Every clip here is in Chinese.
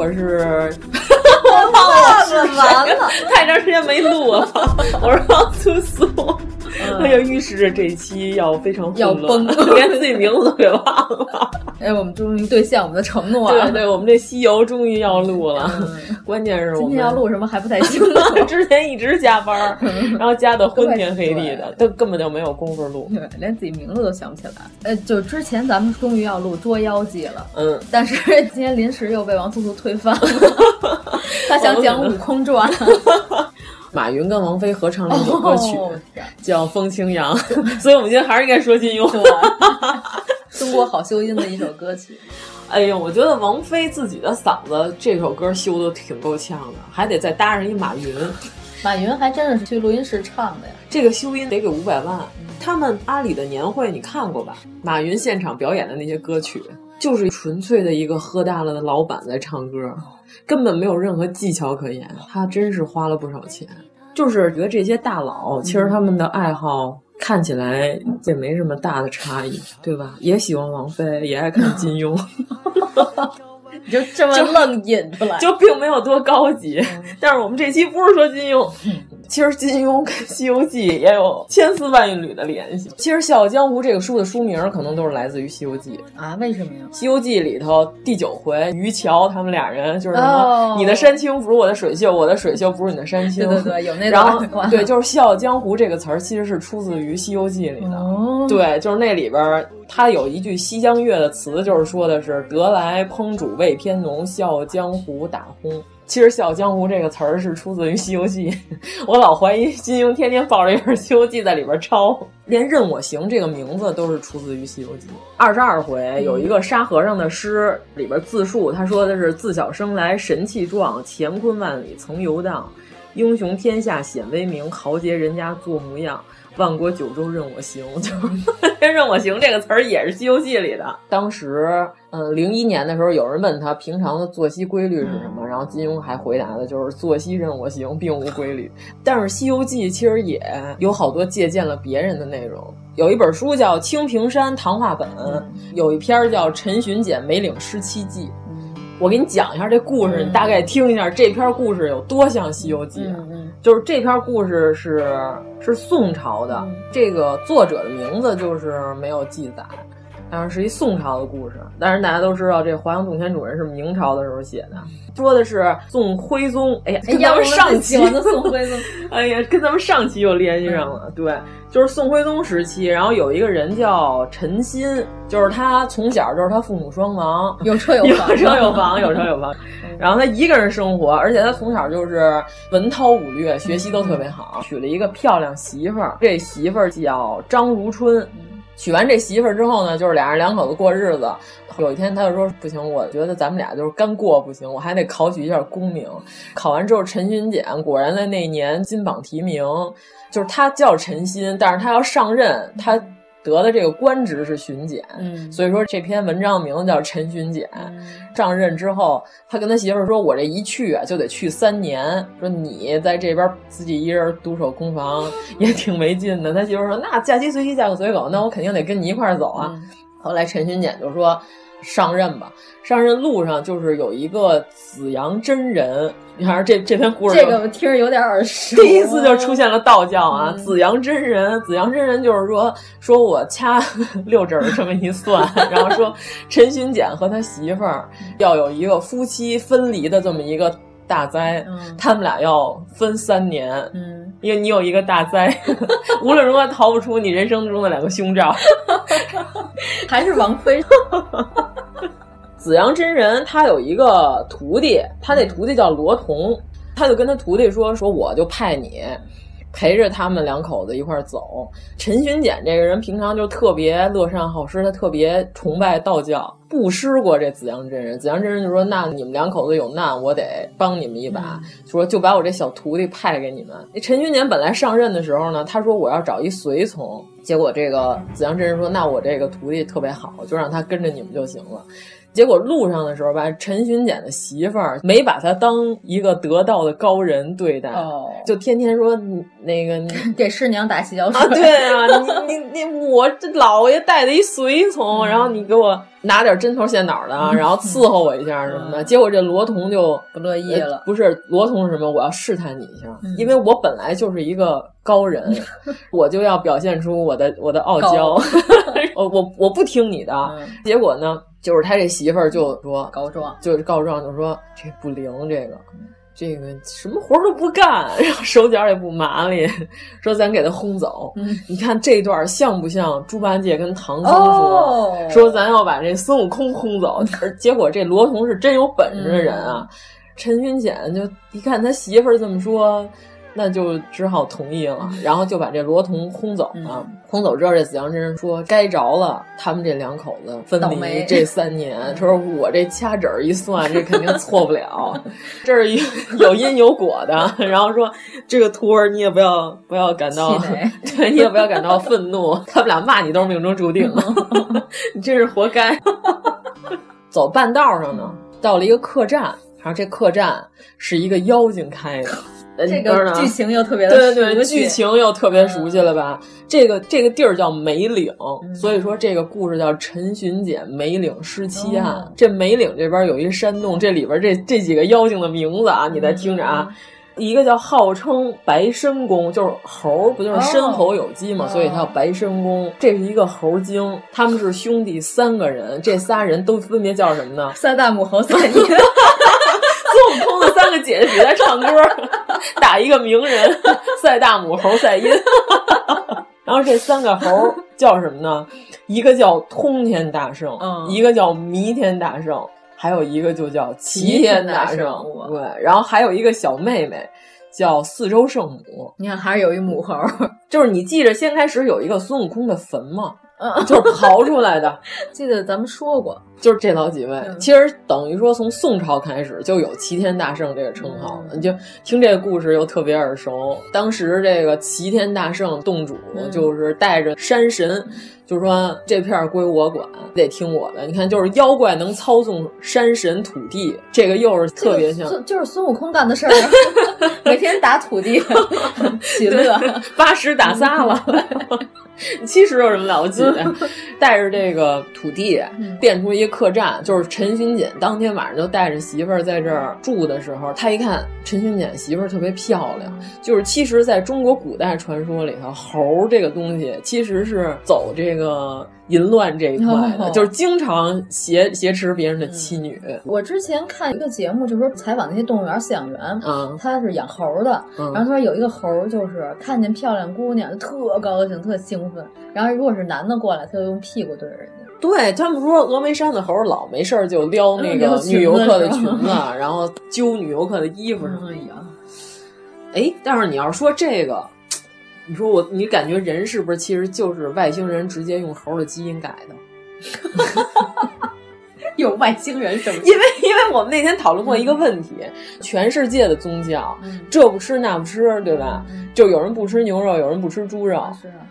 我是。我忘了，完了，太长时间没录了。我是王苏苏，哎呀，预示着这一期要非常要崩，连自己名字都给忘了。哎，我们终于兑现我们的承诺了。对对，我们这西游终于要录了。关键是我们今天要录什么还不太清楚。之前一直加班，然后加的昏天黑地的，都根本就没有功夫录。对，连自己名字都想不起来。呃，就之前咱们终于要录《捉妖记》了，嗯，但是今天临时又被王素素推翻了。他想讲《悟空传》，马云跟王菲合唱了一首歌曲，叫《风清扬》，所以我们今天还是应该说金庸，中国好修音的一首歌曲。哎呦，我觉得王菲自己的嗓子这首歌修的挺够呛的，还得再搭上一马云。马云还真是去录音室唱的呀，这个修音得给五百万。他们阿里的年会你看过吧？马云现场表演的那些歌曲，就是纯粹的一个喝大了的老板在唱歌。根本没有任何技巧可言，他真是花了不少钱。就是觉得这些大佬，其实他们的爱好看起来也没什么大的差异，对吧？也喜欢王菲，也爱看金庸，你就这么愣引出来，就并没有多高级。但是我们这期不是说金庸。其实金庸跟《西游记》也有千丝万缕的联系。其实《笑傲江湖》这个书的书名可能都是来自于《西游记》啊？为什么呀？《西游记》里头第九回，于桥他们俩人就是什么？哦、你的山青不如我的水秀，我的水秀不如你的山青。对对对，有那然后对，就是《笑傲江湖》这个词儿其实是出自于《西游记》里的。哦、对，就是那里边它有一句西江月的词，就是说的是“得来烹煮味偏浓，笑傲江湖打烘”。其实“笑傲江湖”这个词儿是出自于《西游记》，我老怀疑金庸天天抱着一本《西游记》在里边抄，连“任我行”这个名字都是出自于《西游记》。二十二回有一个沙和尚的诗，里边自述，他说的是：“自小生来神气壮，乾坤万里曾游荡，英雄天下显威名，豪杰人家做模样。”万国九州任我行，就是“任我行”这个词儿也是《西游记》里的。当时，嗯，零一年的时候，有人问他平常的作息规律是什么，然后金庸还回答的就是“作息任我行，并无规律”。但是《西游记》其实也有好多借鉴了别人的内容，有一本书叫《清平山谈话本》，有一篇叫《陈巡检梅岭失七记》。我给你讲一下这故事，你大概听一下这篇故事有多像《西游记》啊？就是这篇故事是是宋朝的，这个作者的名字就是没有记载，但是是一宋朝的故事。但是大家都知道，这华阳洞天主人是明朝的时候写的，说的是宋徽宗。哎呀，跟咱们上期的 宋徽宗，哎呀，跟咱们上期又联系上了。对，就是宋徽宗时期，然后有一个人叫陈新，就是他从小就是他父母双亡，有 车有房，有车有房，有车有房。然后他一个人生活，而且他从小就是文韬武略，学习都特别好，娶了一个漂亮媳妇儿。这媳妇儿叫张如春。娶完这媳妇儿之后呢，就是俩人两口子过日子。有一天他就说：“不行，我觉得咱们俩就是干过不行，我还得考取一下功名。”考完之后，陈巡检果然在那年金榜题名。就是他叫陈新，但是他要上任，他得的这个官职是巡检，嗯，所以说这篇文章名字叫《陈巡检》。上任之后，他跟他媳妇儿说：“我这一去啊，就得去三年。说你在这边自己一人独守空房，也挺没劲的。”他媳妇儿说：“那嫁鸡随鸡，嫁狗随狗，那我肯定得跟你一块儿走啊。”后来陈巡检就说。上任吧，上任路上就是有一个紫阳真人，你看这这篇故事，这个听着有点耳熟。第一次就出现了道教啊，紫阳真人，紫阳真人就是说，说我掐 六指这么一算，然后说陈巡检和他媳妇儿要有一个夫妻分离的这么一个大灾，嗯、他们俩要分三年，嗯，因为你有一个大灾，无论如何逃不出你人生中的两个凶兆，还是王菲。紫阳真人他有一个徒弟，他那徒弟叫罗同，他就跟他徒弟说：“说我就派你陪着他们两口子一块儿走。”陈巡检这个人平常就特别乐善好施，他特别崇拜道教，布施过这紫阳真人。紫阳真人就说：“那你们两口子有难，我得帮你们一把。”说就把我这小徒弟派给你们。那陈巡检本来上任的时候呢，他说我要找一随从，结果这个紫阳真人说：“那我这个徒弟特别好，就让他跟着你们就行了。”结果路上的时候吧，陈巡检的媳妇儿没把他当一个得道的高人对待，哦、就天天说那个 给师娘打洗脚水。啊，对啊，你你 你我这老爷带的一随从，嗯、然后你给我拿点针头线脑的，嗯、然后伺候我一下什么的。嗯、结果这罗彤就不乐意了，呃、不是罗彤是什么？我要试探你一下，嗯、因为我本来就是一个高人，我就要表现出我的我的傲娇，我我我不听你的。结果呢？就是他这媳妇儿就说告状，就是告状，就说这不灵，这个这个什么活都不干，然后手脚也不麻利，说咱给他轰走。嗯、你看这段像不像猪八戒跟唐僧说、哦、说咱要把这孙悟空轰走？结果这罗彤是真有本事的人啊！嗯、陈云检就一看他媳妇儿这么说。那就只好同意了，然后就把这罗彤轰走了。嗯、轰走之后，这紫阳真人说：“该着了，他们这两口子分离这三年。”他说：“我这掐指一算，这肯定错不了，这是有因有果的。”然后说：“这个徒儿你也不要不要感到，对你也不要感到愤怒，他们俩骂你都是命中注定，你真是活该。”走半道上呢，到了一个客栈，然后这客栈是一个妖精开的。这个剧情又特别的对对对，剧情又特别熟悉了吧？这个这个地儿叫梅岭，嗯、所以说这个故事叫陈巡检梅岭失妻案。哦、这梅岭这边有一山洞，这里边这这几个妖精的名字啊，你再听着啊。嗯一个叫号称白参公，就是猴，不就是申猴有鸡嘛，哦、所以它叫白参公。这是一个猴精，他们是兄弟三个人，这仨人都分别叫什么呢？三大母猴赛音。孙悟空的三个姐姐比他唱歌，打一个名人赛大母猴赛音。然后这三个猴叫什么呢？一个叫通天大圣，嗯、一个叫弥天大圣，还有一个就叫齐天大圣。对，然后还有一个小妹妹叫四周圣母。你看，还是有一母猴。就是你记着，先开始有一个孙悟空的坟吗？就是刨出来的，记得咱们说过，就是这老几位。嗯、其实等于说，从宋朝开始就有齐天大圣这个称号了。就听这个故事又特别耳熟。当时这个齐天大圣洞主就是带着山神，嗯、就是说这片归我管，得听我的。你看，就是妖怪能操纵山神土地，这个又是特别像，这个、就是孙悟空干的事儿，每天打土地，喜乐，八十打仨了。七十有什么了不起的？带着这个土地变出一个客栈，就是陈巡检当天晚上就带着媳妇儿在这儿住的时候，他一看陈巡检媳妇儿特别漂亮，就是其实在中国古代传说里头，猴这个东西其实是走这个淫乱这一块就是经常挟挟持别人的妻女。嗯、我之前看一个节目，就是说采访那些动物园饲养员，嗯，他是养猴的，嗯、然后他说有一个猴就是看见漂亮姑娘特高兴，特兴奋。然后，如果是男的过来，他就用屁股对着人家。对他们说，峨眉山的猴老没事儿就撩那个女游客的裙子，然后揪女游客的衣服什么的。哎，但是你要说这个，你说我，你感觉人是不是其实就是外星人直接用猴的基因改的？有外星人什么，因为因为我们那天讨论过一个问题，嗯、全世界的宗教，嗯、这不吃那不吃，对吧？嗯、就有人不吃牛肉，有人不吃猪肉，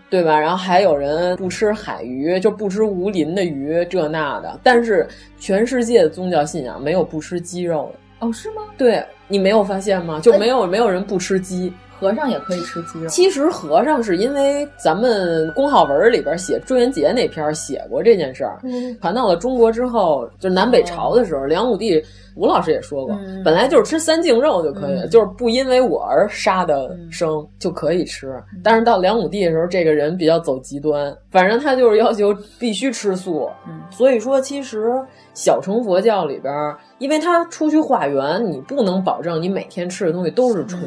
对吧？然后还有人不吃海鱼，就不吃无鳞的鱼，这那的。但是全世界的宗教信仰没有不吃鸡肉的。哦，是吗？对你没有发现吗？就没有、哎、没有人不吃鸡。和尚也可以吃鸡肉。其实和尚是因为咱们公号文里边写朱元杰那篇写过这件事儿，嗯、传到了中国之后，就南北朝的时候，梁武帝吴老师也说过，嗯、本来就是吃三净肉就可以，嗯、就是不因为我而杀的生、就可以吃。但是到梁武帝的时候，这个人比较走极端，反正他就是要求必须吃素。所以说，其实小乘佛教里边，因为他出去化缘，你不能保证你每天吃的东西都是纯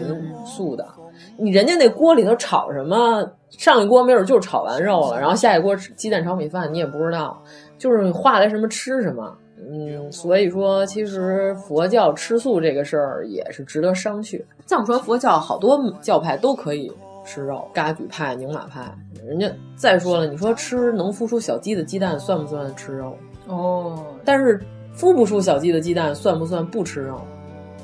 素的。你人家那锅里头炒什么？上一锅没准就是炒完肉了，然后下一锅鸡蛋炒米饭，你也不知道，就是你化来什么吃什么。嗯，所以说，其实佛教吃素这个事儿也是值得商榷。藏传佛教好多教派都可以吃肉，噶举派、宁玛派，人家再说了，你说吃能孵出小鸡的鸡蛋算不算吃肉？哦，但是孵不出小鸡的鸡蛋算不算不吃肉？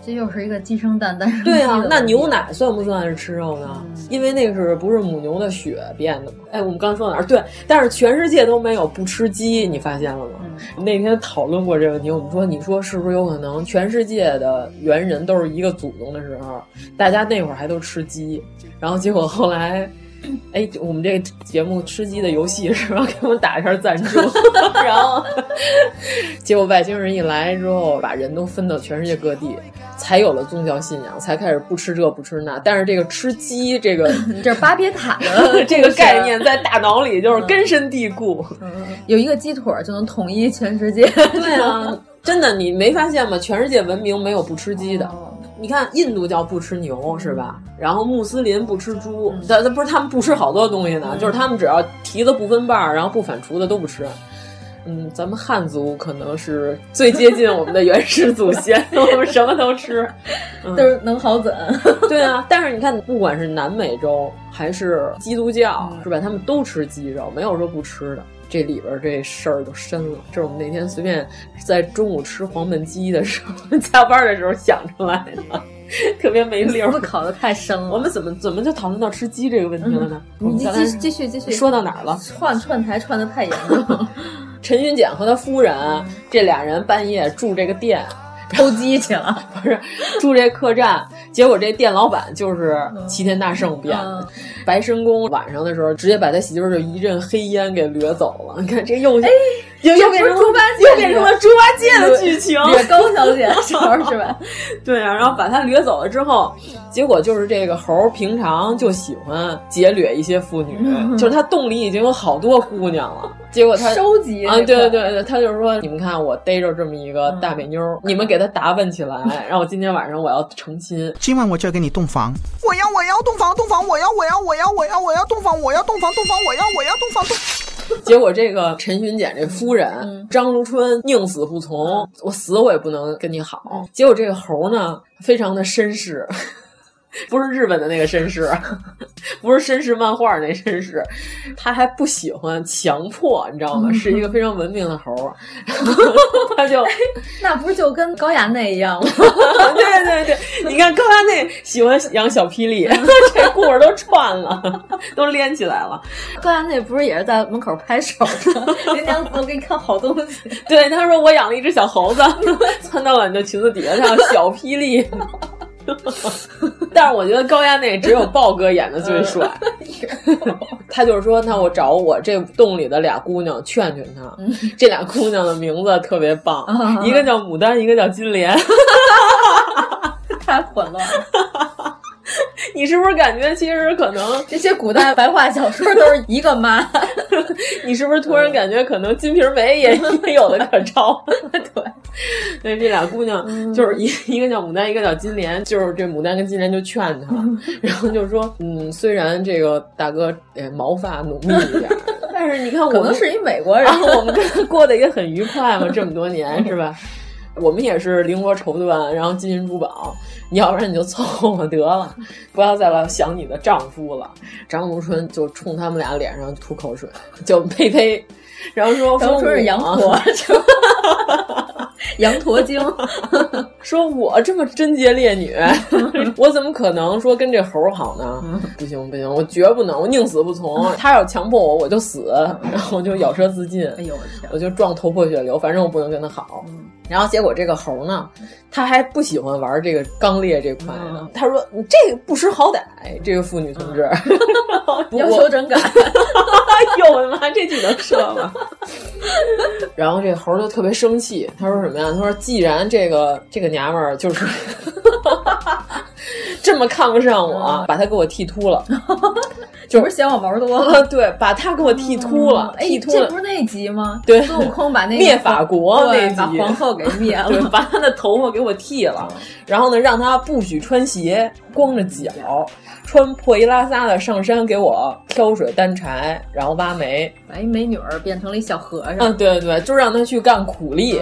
这又是一个鸡生蛋，蛋生对啊，那牛奶算不算是吃肉呢？嗯、因为那个是不是母牛的血变的嘛？哎，我们刚说哪儿？对，但是全世界都没有不吃鸡，你发现了吗？嗯、那天讨论过这个问题，我们说，你说是不是有可能全世界的猿人都是一个祖宗的时候，大家那会儿还都吃鸡，然后结果后来。哎，我们这个节目吃鸡的游戏是吧？给我们打一下赞助，然后 结果外星人一来之后，把人都分到全世界各地，才有了宗教信仰，才开始不吃这不吃那。但是这个吃鸡，这个这是巴别塔的这个概念在大脑里就是根深蒂固。嗯、有一个鸡腿就能统一全世界。对啊，真的，你没发现吗？全世界文明没有不吃鸡的。哦你看，印度教不吃牛是吧？然后穆斯林不吃猪，他他不是他们不吃好多东西呢，就是他们只要蹄子不分瓣儿，然后不反刍的都不吃。嗯，咱们汉族可能是最接近我们的原始祖先，我们什么都吃，嗯、都是能好怎。对啊，但是你看，不管是南美洲还是基督教，是吧？他们都吃鸡肉，没有说不吃的。这里边这事儿就深了，这是我们那天随便在中午吃黄焖鸡的时候，加班的时候想出来的，特别没溜。思考的太深了。我们怎么怎么就讨论到吃鸡这个问题了呢？嗯、你继继续继续说到哪儿了？串串台串的太严重了。陈云简和他夫人、嗯、这俩人半夜住这个店。偷鸡去了，不是住这客栈，结果这店老板就是齐天大圣变的。白神公晚上的时候，直接把他媳妇儿就一阵黑烟给掠走了。你看这又哎，又变成猪八戒，又变成了猪八戒的剧情，高小姐时候是吧？对啊，然后把他掠走了之后，结果就是这个猴平常就喜欢劫掠一些妇女，就是他洞里已经有好多姑娘了。结果他收集啊，对对对对，他就是说，你们看我逮着这么一个大美妞，你们给他打扮起来，然后今天晚上我要成亲，今晚我就要给你洞房，我要我要洞房洞房，我要我要我要我要我要洞房，我要洞房洞房，我要我要洞房洞。结果这个陈巡检这夫人、嗯、张如春宁死不从，我死我也不能跟你好。嗯、结果这个猴呢，非常的绅士。不是日本的那个绅士，不是绅士漫画那绅士，他还不喜欢强迫，你知道吗？是一个非常文明的猴，他就那不是就跟高衙内一样吗？对对对，你看高衙内喜欢养小霹雳，这故事都串了，都连起来了。高衙内不是也是在门口拍手吗？林娘子，我给你看好东西。对，他说我养了一只小猴子，窜到了你的裙子底下，叫小霹雳。但是我觉得高压内只有豹哥演的最帅，他就是说，那我找我这洞里的俩姑娘劝劝他，这俩姑娘的名字特别棒，一个叫牡丹，一个叫金莲，太混乱了。你是不是感觉其实可能这些古代白话小说都是一个妈？你是不是突然感觉可能《金瓶梅》也也有的可抄？对，所以这俩姑娘就是一一个叫牡丹，一个叫金莲，就是这牡丹跟金莲就劝她，然后就说，嗯，虽然这个大哥哎毛发浓密一点，但是你看我可能是一美国人，我们跟他过得也很愉快嘛，这么多年是吧？我们也是绫罗绸缎，然后金银珠宝，你要不然你就凑合得了，不要再来想你的丈夫了。张如春就冲他们俩脸上吐口水，就呸呸，然后说张如春是羊驼，羊驼精 说：“我这么贞洁烈女，我怎么可能说跟这猴好呢？不行不行，我绝不能，我宁死不从。他要强迫我，我就死，然后我就咬舌自尽。哎呦我天，我就撞头破血流，反正我不能跟他好。然后结果这个猴呢，他还不喜欢玩这个刚烈这块呢。他说：‘你这个不识好歹，这个妇女同志，要求真改。’哎呦我的妈，这句能说吗？然后这猴就特别生气，他说什么呀？他说：‘既然这个这个娘们儿就是这么看不上我，把他给我剃秃了。’就是嫌我毛多了，对，把他给我剃秃了，剃秃了。这不是那集吗？对，孙悟空把那灭法国那集，把皇后给灭 了，把他的头发给我剃了，然后呢，让他不许穿鞋，光着脚，穿破衣拉撒的上山给我挑水担柴，然后挖煤，把一美女儿变成了一小和尚。嗯，对对对，就让他去干苦力，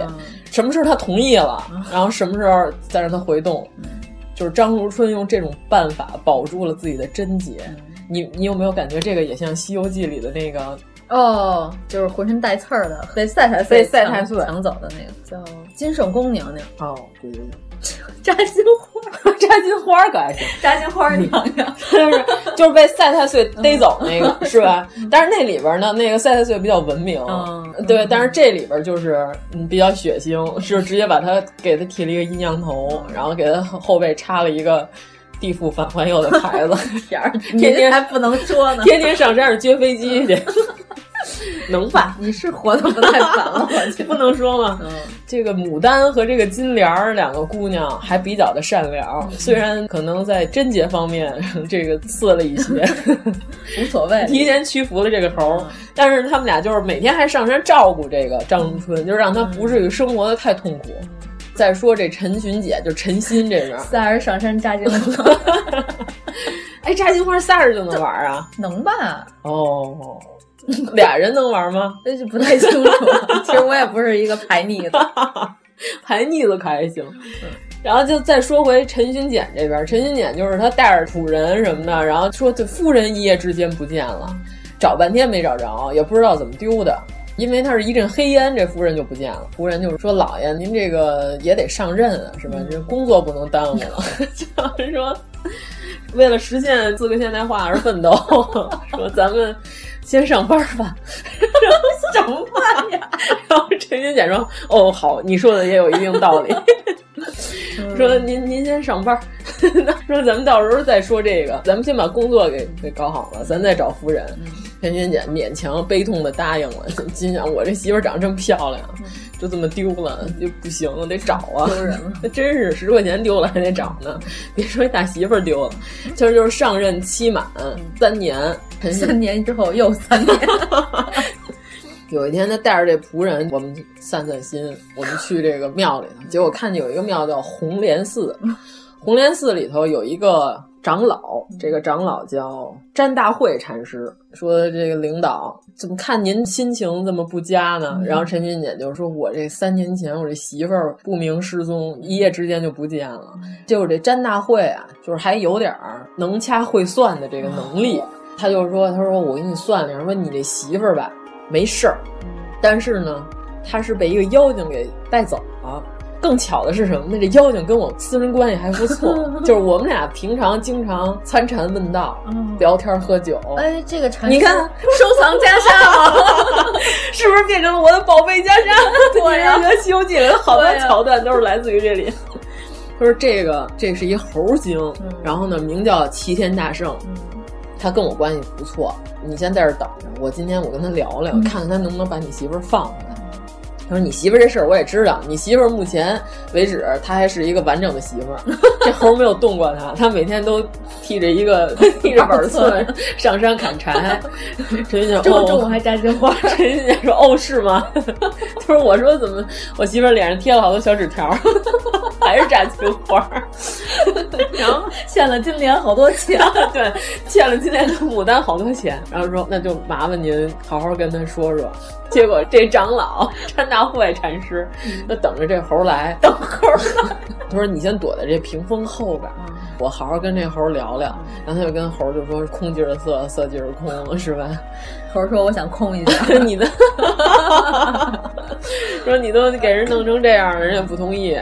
什么时候他同意了，然后什么时候再让他回洞。就是张如春用这种办法保住了自己的贞洁。你你有没有感觉这个也像《西游记》里的那个？哦，就是浑身带刺儿的，被赛太岁赛太岁抢走的那个，叫金圣宫娘娘。哦，对对对，扎金花，扎金花可还行，扎金花娘娘 就是就是被赛太岁逮走那个、是吧？但是那里边呢，那个赛太岁比较文明，嗯，对。但是这里边就是嗯比较血腥，是直接把他给他剃了一个阴阳头，然后给他后背插了一个。地府反环右的牌子，天天还不能说呢，天天上山上撅飞机去，能吧？你是活的不太反了，我 不能说吗？嗯，这个牡丹和这个金莲儿两个姑娘还比较的善良，虽然可能在贞洁方面这个次了一些，无所谓，提前屈服了这个猴，但是他们俩就是每天还上山照顾这个张如春，就是让他不至于生活的太痛苦。再说这陈寻姐，就陈心这边，仨人上山扎金花，哎，扎金花仨人就能玩啊？能吧？哦，俩人能玩吗？那就不太清楚。其实我也不是一个排逆子，排逆子可还行。然后就再说回陈寻简这边，陈寻简就是他带着仆人什么的，然后说这夫人一夜之间不见了，找半天没找着，也不知道怎么丢的。因为他是一阵黑烟，这夫人就不见了。夫人就是说：“老爷，您这个也得上任啊，是吧？这工作不能耽误了。”就是说，为了实现四个现代化而奋斗，说咱们先上班吧。什么话呀？然后陈云简说：“哦，好，你说的也有一定道理。说您您先上班，说咱们到时候再说这个，咱们先把工作给给搞好了，咱再找夫人。”陈云姐勉强悲痛的答应了，心想我这媳妇长得这么漂亮，就这么丢了就不行了，得找啊！丢人了，真是十块钱丢了还得找呢。别说一大媳妇丢了，其实就是上任期满三年，三年之后又三年。有一天，他带着这仆人，我们散散心，我们去这个庙里头，结果看见有一个庙叫红莲寺，红莲寺里头有一个。长老，这个长老叫詹大会禅师，说这个领导怎么看您心情这么不佳呢？然后陈俊姐就说：“我这三年前我这媳妇儿不明失踪，一夜之间就不见了。就是这詹大会啊，就是还有点儿能掐会算的这个能力。他就说：他说我给你算了，说你这媳妇儿吧没事儿，但是呢，他是被一个妖精给带走了。”更巧的是什么呢？这妖精跟我私人关系还不错，就是我们俩平常经常参禅问道、聊天喝酒。哎，这个禅你看收藏袈裟了，是不是变成了我的宝贝袈裟？对呀，《西游记》里的好多桥段都是来自于这里。他说这个这是一猴精，然后呢名叫齐天大圣，他跟我关系不错，你先在这等着，我今天我跟他聊聊，看看他能不能把你媳妇儿放回来。他说：“你媳妇儿这事儿我也知道，你媳妇儿目前为止她还是一个完整的媳妇儿，这猴没有动过她，她每天都提着一个 提着板寸上山砍柴。”陈云姐中午中午还扎金花。陈云姐说：“哦，是吗？”他说：“我说怎么我媳妇儿脸上贴了好多小纸条，还是扎金花。”然后欠了金莲好多钱，对，欠了金莲的牡丹好多钱。然后说：“那就麻烦您好好跟他说说。”结果这长老詹大会禅师就等着这猴来，等猴。他说：“你先躲在这屏风后边，我好好跟这猴聊聊。然后他就跟猴就说：“空即是色，色即是空，是吧？” 猴说：“我想空一下。”你的说你都给人弄成这样，人家不同意。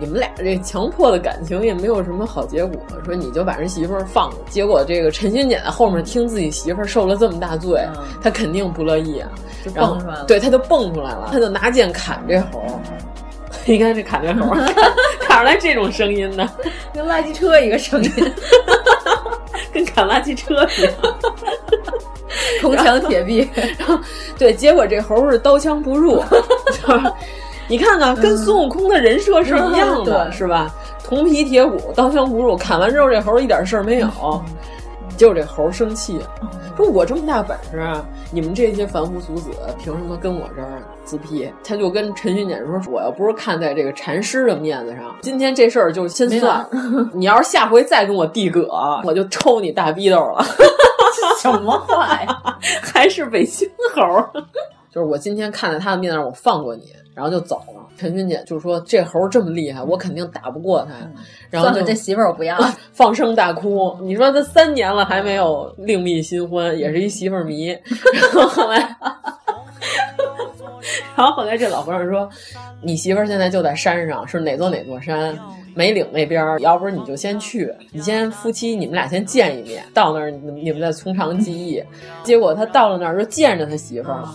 你们俩这强迫的感情也没有什么好结果。说你就把人媳妇儿放了，结果这个陈新简在后面听自己媳妇儿受了这么大罪，嗯、他肯定不乐意啊，就蹦出来了。对，他就蹦出来了，他就拿剑砍这猴。你看这砍这猴，砍出来这种声音呢，跟垃圾车一个声音，跟砍垃圾车一样。铜墙铁壁，然后对，结果这猴是刀枪不入，就是你看看，跟孙悟空的人设是一样的，嗯、是吧？铜皮铁骨，刀枪不入。砍完之后，这猴一点事儿没有。结果这猴生气，说：“我这么大本事，你们这些凡夫俗子凭什么跟我这儿自辟？”他就跟陈巡检说：“我要不是看在这个禅师的面子上，今天这事儿就先算。你要是下回再跟我递葛，我就抽你大逼斗了。”什么话呀？还是北京猴？就是我今天看在他的面子上，我放过你，然后就走了。陈军姐就说：“这猴这么厉害，我肯定打不过他。”然后就这媳妇儿我不要，放声大哭。你说他三年了还没有另觅新欢，也是一媳妇儿迷。然后后来，然后后来这老和尚说：“你媳妇儿现在就在山上，是哪座哪座山？梅岭那边。要不是你就先去，你先夫妻你们俩先见一面，到那儿你们再从长计议。”结果他到了那儿就见着他媳妇儿了。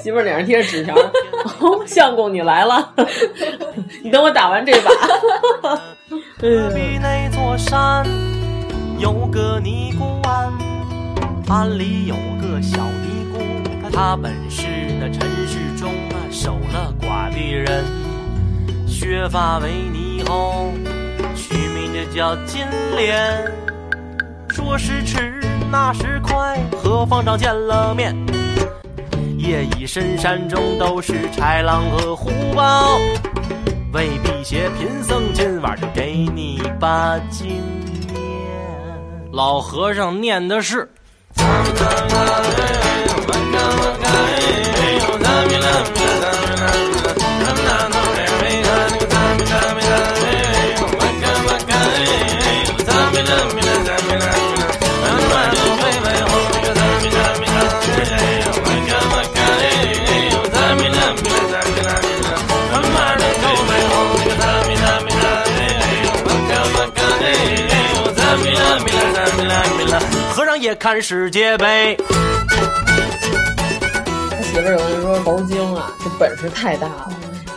媳妇儿脸上贴着纸条，哦，相公你来了，你等我打完这把。隔壁那座山有个尼姑庵，庵里有个小尼姑，她本是那尘世中啊守了寡的人，削发为尼后，取名就叫金莲。说时迟，那时快，和方丈见了面。夜已深山中都是豺狼和虎豹，为辟邪贫僧今晚就给你把经念。老和尚念的是。也看世界杯。他媳妇儿有人说猴精啊，这本事太大了。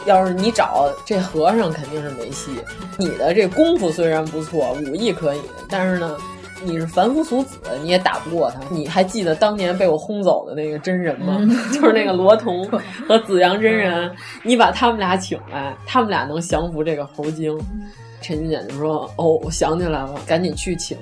要是你找这和尚，肯定是没戏。你的这功夫虽然不错，武艺可以，但是呢，你是凡夫俗子，你也打不过他。你还记得当年被我轰走的那个真人吗？就是那个罗彤 和紫阳真人，你把他们俩请来，他们俩能降服这个猴精。陈金简就说：“哦，我想起来了，赶紧去请。”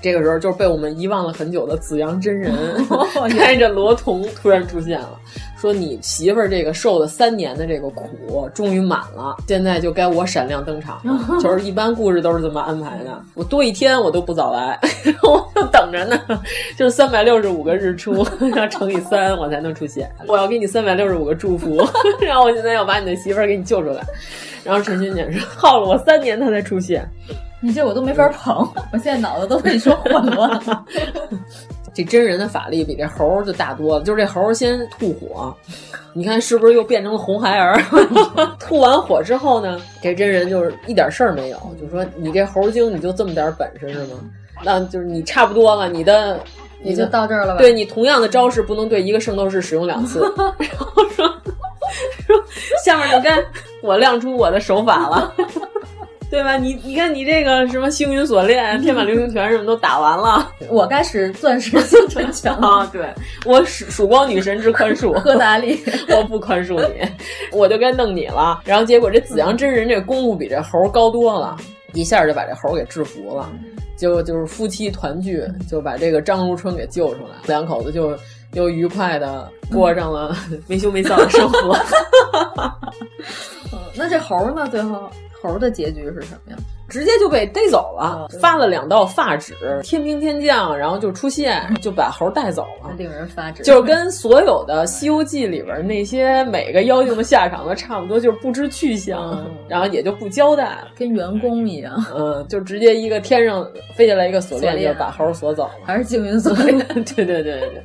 这个时候，就是被我们遗忘了很久的紫阳真人 看着罗童突然出现了，说：“你媳妇儿这个受了三年的这个苦，终于满了，现在就该我闪亮登场了。”就是一般故事都是这么安排的，我多一天我都不早来，我就等着呢，就是三百六十五个日出 要乘以三，我才能出现。我要给你三百六十五个祝福，然后我现在要把你的媳妇儿给你救出来。然后陈君姐说：“耗了我三年，他才出现。”你这我都没法捧，我现在脑子都被你说混乱了。这真人的法力比这猴儿就大多了，就是这猴儿先吐火，你看是不是又变成了红孩儿？吐完火之后呢，这真人就是一点事儿没有，就说你这猴精你就这么点本事是吗？那就是你差不多了，你的你就到这儿了吧？对你同样的招式不能对一个圣斗士使用两次。然后说说下面就该我亮出我的手法了。对吧？你你看你这个什么星云锁链、天马流星拳什么都打完了，我该使钻石星辰拳啊！对我曙曙光女神之宽恕，赫达利，我不宽恕你，我就该弄你了。然后结果这紫阳真人这功夫比这猴高多了，一下就把这猴给制服了。结果就是夫妻团聚，就把这个张如春给救出来，两口子就又愉快的过上了没羞没臊的生活。嗯，那这猴呢？最后？猴的结局是什么呀？直接就被逮走了，发了两道发旨，天兵天将，然后就出现，就把猴带走了，令人发指。就是跟所有的《西游记》里边那些每个妖精的下场都差不多，就是不知去向，然后也就不交代了，跟员工一样，嗯，就直接一个天上飞下来一个锁链，就把猴锁走了，还是静云锁链？对对对对。对，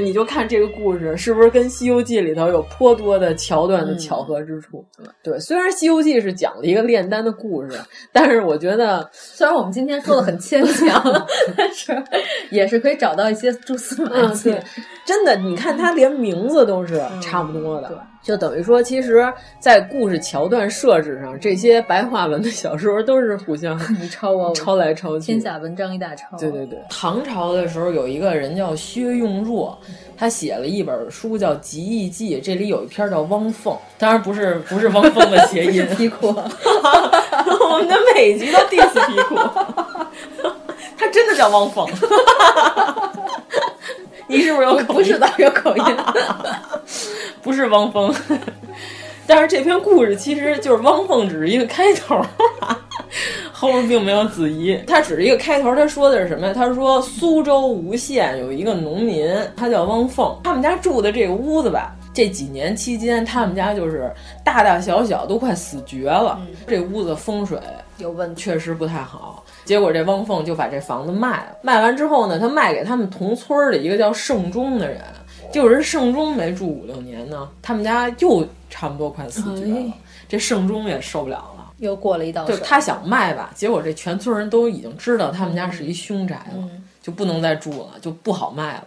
你就看这个故事是不是跟《西游记》里头有颇多的桥段的巧合之处？嗯、对，虽然《西游记》是讲了一个炼丹的故事，但是我觉得，虽然我们今天说的很牵强，但是也是可以找到一些蛛丝马迹。嗯、真的，你看他连名字都是差不多的。就等于说，其实，在故事桥段设置上，这些白话文的小说都是互相 你抄啊，抄来抄去。天下文章一大抄。对对对，唐朝的时候有一个人叫薛用若，他写了一本书叫《集异记》，这里有一篇叫《汪凤》，当然不是不是汪峰的谐音。皮裤，我们的每集都 diss 皮裤，他真的叫汪凤。你是不是有口音？不是的，有口音。不是汪峰，但是这篇故事其实就是汪峰只是一个开头，后面并没有子怡。他只是一个开头，他说的是什么呀？他说苏州吴县有一个农民，他叫汪凤，他们家住的这个屋子吧，这几年期间，他们家就是大大小小都快死绝了，嗯、这屋子风水有问题，确实不太好。结果这汪凤就把这房子卖了，卖完之后呢，他卖给他们同村的一个叫盛忠的人。就人盛忠没住五六年呢，他们家又差不多快死绝了，这盛忠也受不了了，又过了一道。就他想卖吧，结果这全村人都已经知道他们家是一凶宅了，嗯、就不能再住了，就不好卖了。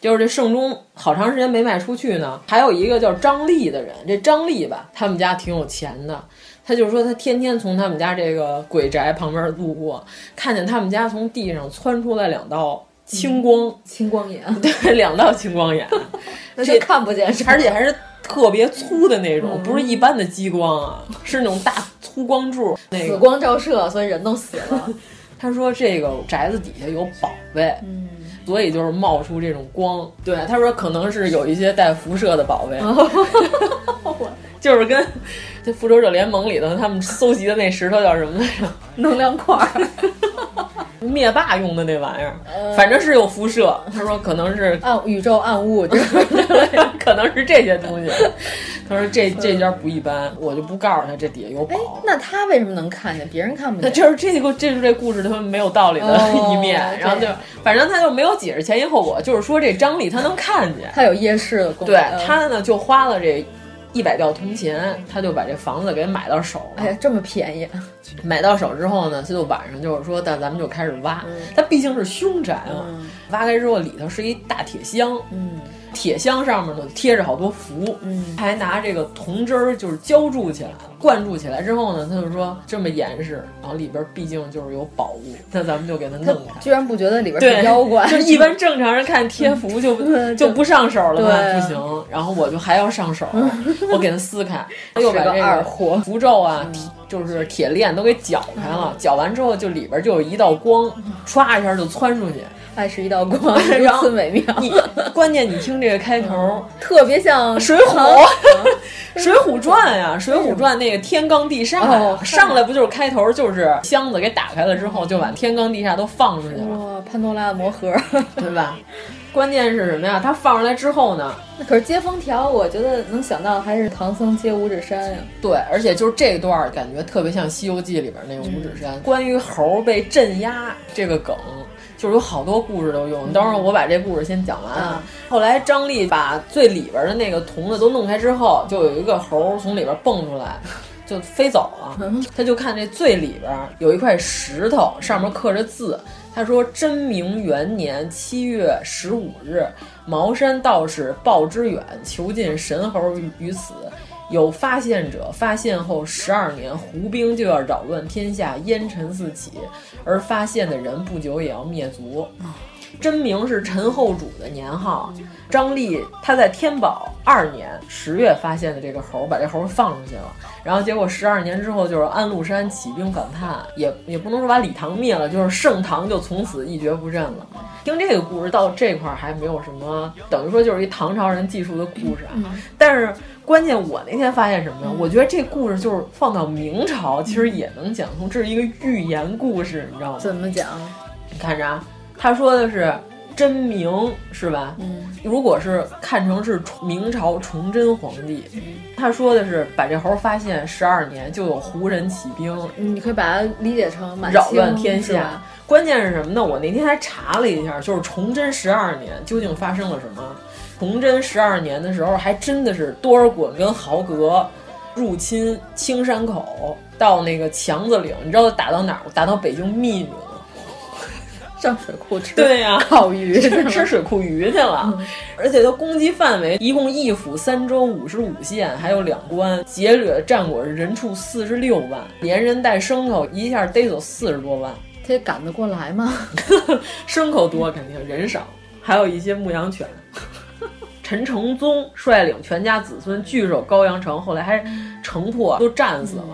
就是这盛忠好长时间没卖出去呢。还有一个叫张丽的人，这张丽吧，他们家挺有钱的。他就说他天天从他们家这个鬼宅旁边路过，看见他们家从地上窜出来两道。青光，嗯、青光眼，对，两道青光眼，那就看不见，而且还是特别粗的那种，嗯、不是一般的激光啊，是那种大粗光柱，那个紫光照射，所以人都死了。他说这个宅子底下有宝贝，嗯，所以就是冒出这种光。对，他说可能是有一些带辐射的宝贝，就是跟这《复仇者联盟》里头他们搜集的那石头叫什么来着？能量块。灭霸用的那玩意儿，反正是有辐射。他说可能是暗宇宙暗物，就是可能是这些东西。他说这这家不一般，我就不告诉他这底下有宝。那他为什么能看见，别人看不见？就是这个，这是这故事他们没有道理的一面。哦、然后就反正他就没有解释前因后果，就是说这张力他能看见，他有夜视的功能。对他呢就花了这。一百吊铜钱，他就把这房子给买到手了。哎呀，这么便宜！买到手之后呢，他就晚上就是说，但咱们就开始挖。嗯、它毕竟是凶宅嘛，嗯、挖开之后里头是一大铁箱，嗯，铁箱上面呢贴着好多符，嗯，还拿这个铜汁儿就是浇筑起来，灌注起来之后呢，他就说这么严实，然后里边毕竟就是有宝物，那咱们就给它弄开。居然不觉得里边是妖怪？就一般正常人看贴符就 就不上手了嘛，对不行。然后我就还要上手，我给它撕开，又把这二个货符咒啊。就是铁链都给绞开了，绞完之后就里边就有一道光，唰一下就窜出去，爱是一道光，如此美妙。你关键你听这个开头，特别像《水浒》《水浒传》呀，《水浒传》那个天罡地煞哦上来不就是开头就是箱子给打开了之后，就把天罡地煞都放出去了，哇，潘多拉的魔盒，对吧？关键是什么呀？它放出来之后呢？那可是接风条，我觉得能想到还是唐僧接五指山呀。对，而且就是这段感觉特别像《西游记》里边那个五指山，嗯、关于猴被镇压这个梗。就是有好多故事都用，等会儿我把这故事先讲完啊。嗯、后来张力把最里边的那个铜的都弄开之后，就有一个猴从里边蹦出来，就飞走了。嗯、他就看这最里边有一块石头，上面刻着字。他说：“真明元年七月十五日，茅山道士鲍之远囚禁神猴于于此。有发现者，发现后十二年，胡兵就要扰乱天下，烟尘四起，而发现的人不久也要灭族。”真名是陈后主的年号。张力他在天宝二年十月发现的这个猴，把这猴放出去了。然后结果十二年之后，就是安禄山起兵反叛，也也不能说把李唐灭了，就是盛唐就从此一蹶不振了。听这个故事到这块儿还没有什么，等于说就是一唐朝人记述的故事啊。但是关键我那天发现什么呢？我觉得这故事就是放到明朝，其实也能讲通，这是一个寓言故事，你知道吗？怎么讲？你看着啊，他说的是。真明是吧？嗯，如果是看成是明朝崇祯皇帝，他说的是把这猴发现十二年就有胡人起兵，你可以把它理解成扰乱天下。关键是什么呢？我那天还查了一下，就是崇祯十二年究竟发生了什么？崇祯十二年的时候，还真的是多尔衮跟豪格入侵青山口，到那个强子岭，你知道打到哪儿？打到北京密云。上水库吃对呀，烤鱼 吃水库鱼去了，而且它攻击范围一共一府三州五十五县，还有两关，劫掠战果人畜四十六万，连人带牲口一下逮走四十多万，他也赶得过来吗？牲口多肯定，人少，还有一些牧羊犬。陈承宗率领全家子孙据守高阳城，后来还城破，都战死了。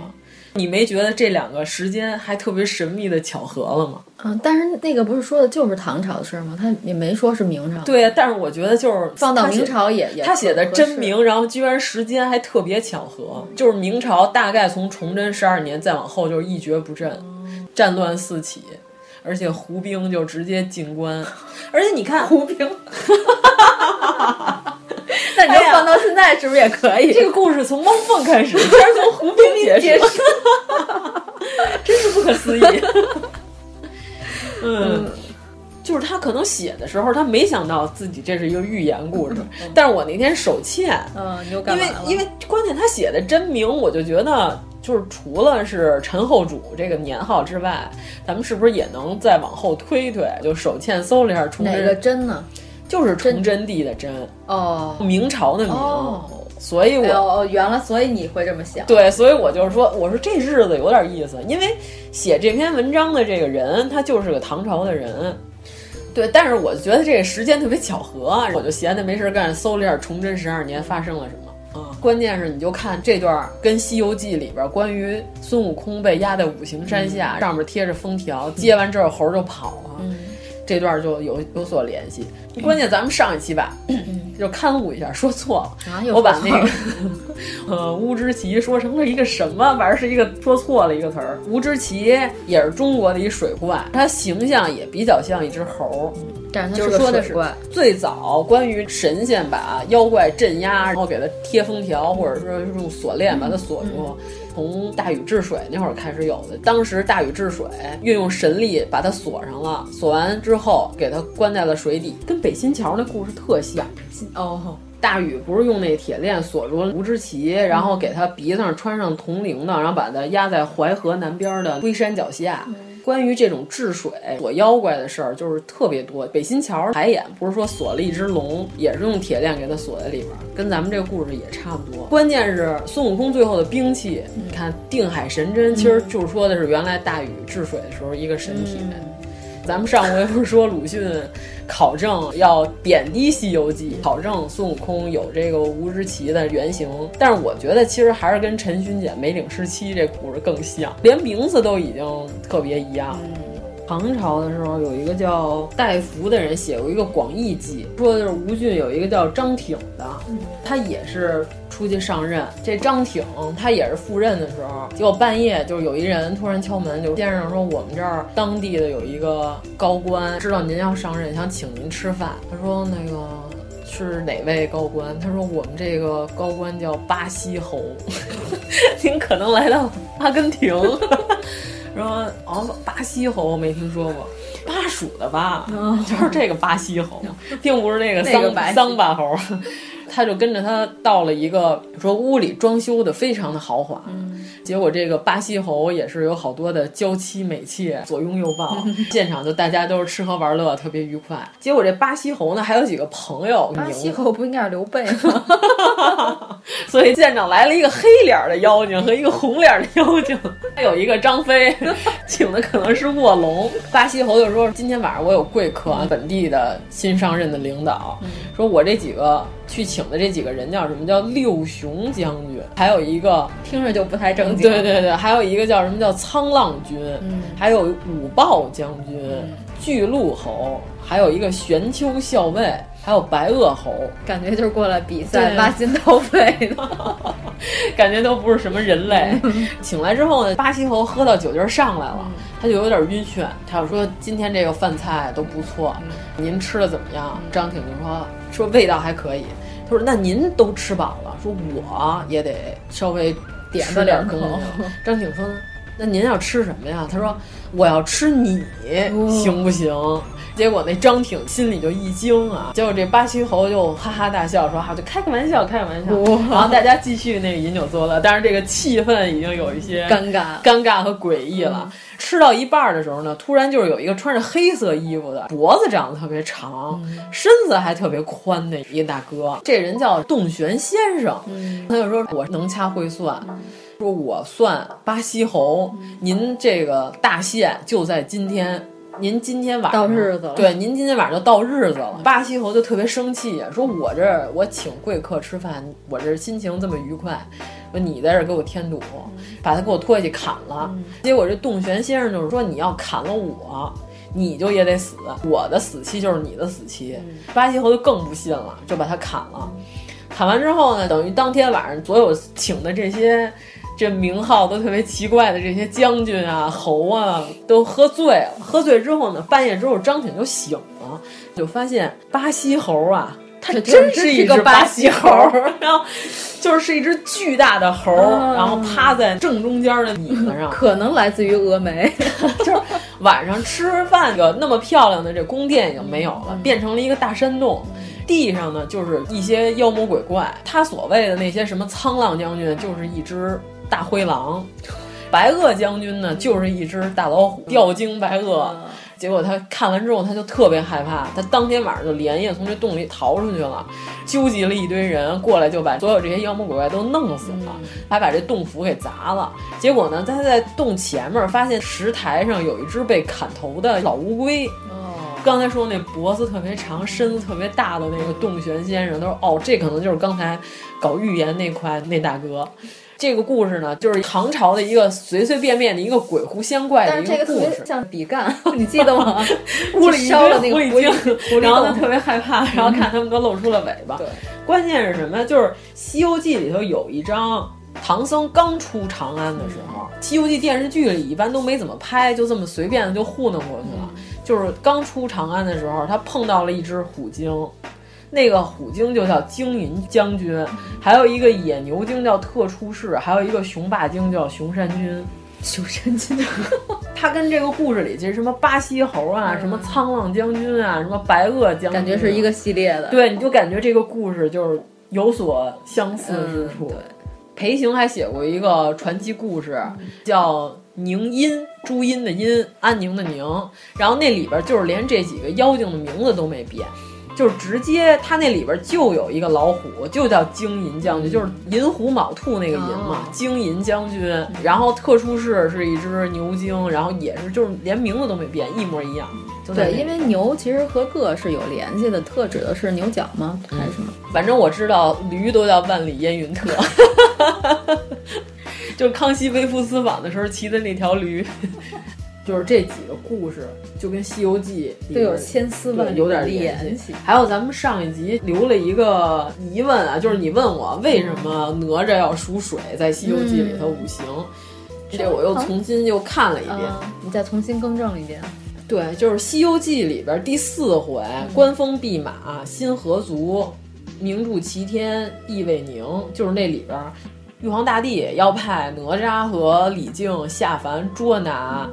你没觉得这两个时间还特别神秘的巧合了吗？嗯，但是那个不是说的就是唐朝的事吗？他也没说是明朝。对，但是我觉得就是放到明朝也也他写的真名，然后居然时间还特别巧合，就是明朝大概从崇祯十二年再往后就是一蹶不振，战乱四起，而且胡兵就直接进关，而且你看胡兵。那你就放到现在是不是也可以？这个故事从猫凤开始，居然从胡兵结束，真是不可思议。嗯，就是他可能写的时候，他没想到自己这是一个寓言故事。但是我那天手欠，嗯，你又干嘛因为因为关键他写的真名，我就觉得就是除了是陈后主这个年号之外，咱们是不是也能再往后推推？就手欠搜了一下，哪个真呢？就是崇祯帝的真哦，明朝的明，哦、所以我哦原来所以你会这么想，对，所以我就是说，我说这日子有点意思，因为写这篇文章的这个人他就是个唐朝的人，对，但是我觉得这个时间特别巧合，我就闲的没事干，搜了一下崇祯十二年发生了什么。啊，关键是你就看这段跟《西游记》里边关于孙悟空被压在五行山下，上面贴着封条，接完之后猴就跑了。嗯这段就有有所联系，关键咱们上一期吧，就勘误一下，说错了，啊、我把那个 呃乌之奇说成了一个什么，反正是一个说错了一个词儿。乌之奇也是中国的一水怪，它形象也比较像一只猴，但是就是说的是最早关于神仙把妖怪镇压，然后给它贴封条，或者说用锁链把它锁住。从大禹治水那会儿开始有的，当时大禹治水运用神力把它锁上了，锁完之后给它关在了水底，跟北新桥那故事特像。哦，大禹不是用那铁链锁住了吴之奇，然后给他鼻子上穿上铜铃铛，然后把他压在淮河南边的龟山脚下。关于这种治水锁妖怪的事儿，就是特别多。北新桥海眼不是说锁了一只龙，也是用铁链给它锁在里边，跟咱们这个故事也差不多。关键是孙悟空最后的兵器，你看定海神针，其实就是说的是原来大禹治水的时候一个神体。咱们上回不是说鲁迅考证要贬低《西游记》，考证孙悟空有这个吴之奇的原型，但是我觉得其实还是跟陈巡检梅岭十七这故事更像，连名字都已经特别一样。唐朝的时候，有一个叫戴福的人写过一个《广义记》，说的是吴郡有一个叫张挺的，他也是出去上任。这张挺他也是赴任的时候，结果半夜就是有一人突然敲门，就先生说我们这儿当地的有一个高官知道您要上任，想请您吃饭。他说那个是哪位高官？他说我们这个高官叫巴西侯，您可能来到阿根廷。说哦，巴西猴我没听说过，巴蜀的巴，就是这个巴西猴，并不是那个桑桑巴猴。他就跟着他到了一个说屋里装修的非常的豪华，结果这个巴西侯也是有好多的娇妻美妾左拥右抱，现场就大家都是吃喝玩乐，特别愉快。结果这巴西侯呢还有几个朋友，巴西侯不应该是刘备。吗？所以现场来了一个黑脸的妖精和一个红脸的妖精，还有一个张飞，请的可能是卧龙。巴西侯就说：“今天晚上我有贵客，本地的新上任的领导，说我这几个去请的这几个人叫什么叫六雄将军，还有一个听着就不太正经。对对对，还有一个叫什么叫沧浪君，还有五豹将军、巨鹿侯，还有一个玄丘校尉。”还有白垩侯，感觉就是过来比赛挖心掏肺的，感觉都不是什么人类。请来之后呢，巴西侯喝到酒劲儿上来了，他就有点晕眩。他就说：“今天这个饭菜都不错，您吃的怎么样？”张挺就说：“说味道还可以。”他说：“那您都吃饱了，说我也得稍微点吧两口。”张挺说：“那您要吃什么呀？”他说：“我要吃你，行不行？”结果那张挺心里就一惊啊！结果这巴西猴就哈哈大笑说：“哈，就开个玩笑，开个玩笑。”然后大家继续那个饮酒作乐，但是这个气氛已经有一些尴尬、尴尬和诡异了。吃到一半的时候呢，突然就是有一个穿着黑色衣服的，脖子长得特别长，身子还特别宽的一个大哥，这人叫洞玄先生。他就说：“我能掐会算，说我算巴西侯，您这个大限就在今天。”您今天晚上到日子了，对，您今天晚上就到日子了。巴西侯就特别生气，说我这我请贵客吃饭，我这心情这么愉快，说你在这给我添堵，把他给我拖下去砍了。结果这洞玄先生就是说，你要砍了我，你就也得死，我的死期就是你的死期。巴西侯就更不信了，就把他砍了。砍完之后呢，等于当天晚上所有请的这些。这名号都特别奇怪的这些将军啊、侯啊，都喝醉了。喝醉之后呢，半夜之后张挺就醒了，就发现巴西猴啊，它真是一只巴西猴，然后就是是一只巨大的猴，然后趴在正中间的椅子上，可能来自于峨眉。就是晚上吃饭的那么漂亮的这宫殿已经没有了，变成了一个大山洞。地上呢就是一些妖魔鬼怪。他所谓的那些什么沧浪将军，就是一只。大灰狼，白垩将军呢，就是一只大老虎，吊睛白垩。结果他看完之后，他就特别害怕，他当天晚上就连夜从这洞里逃出去了，纠集了一堆人过来，就把所有这些妖魔鬼怪都弄死了，还把这洞府给砸了。结果呢，他在洞前面发现石台上有一只被砍头的老乌龟。刚才说那脖子特别长、身子特别大的那个洞玄先生，他说：“哦，这可能就是刚才搞预言那块那大哥。”这个故事呢，就是唐朝的一个随随便便的一个鬼狐仙怪的一个故事，像比干，你记得吗？屋里烧了那个狐狸，然后他特别害怕，然后看他们都露出了尾巴。对，关键是什么？就是《西游记》里头有一章，唐僧刚出长安的时候，《西游记》电视剧里一般都没怎么拍，就这么随便的就糊弄过去了。就是刚出长安的时候，他碰到了一只虎精。那个虎鲸就叫鲸银将军，还有一个野牛鲸叫特出世，还有一个雄霸鲸叫熊山君。雄山君，他跟这个故事里其实什么巴西猴啊，什么沧浪将军啊，什么白垩将军，感觉是一个系列的。对，你就感觉这个故事就是有所相似之处。对，裴行还写过一个传奇故事，叫宁阴，朱阴的阴，安宁的宁。然后那里边就是连这几个妖精的名字都没变。就是直接，他那里边就有一个老虎，就叫金银将军，就是银虎卯兔那个银嘛，金银将军。然后特殊是是一只牛精，然后也是就是连名字都没变，一模一样。对，因为牛其实和个是有联系的，特指的是牛角吗？还是什么？反正我知道驴都叫万里烟云特，就是康熙微服私访的时候骑的那条驴。就是这几个故事，就跟《西游记》都有千丝万缕有点联系。还有咱们上一集留了一个疑问啊，就是你问我为什么哪吒要属水，在《西游记》里头五行，这我又重新又看了一遍，你再重新更正一遍。对，就是《西游记》里边第四回“官封弼马，心何足，名著齐天，意未宁”，就是那里边，玉皇大帝要派哪吒和李靖下凡捉拿。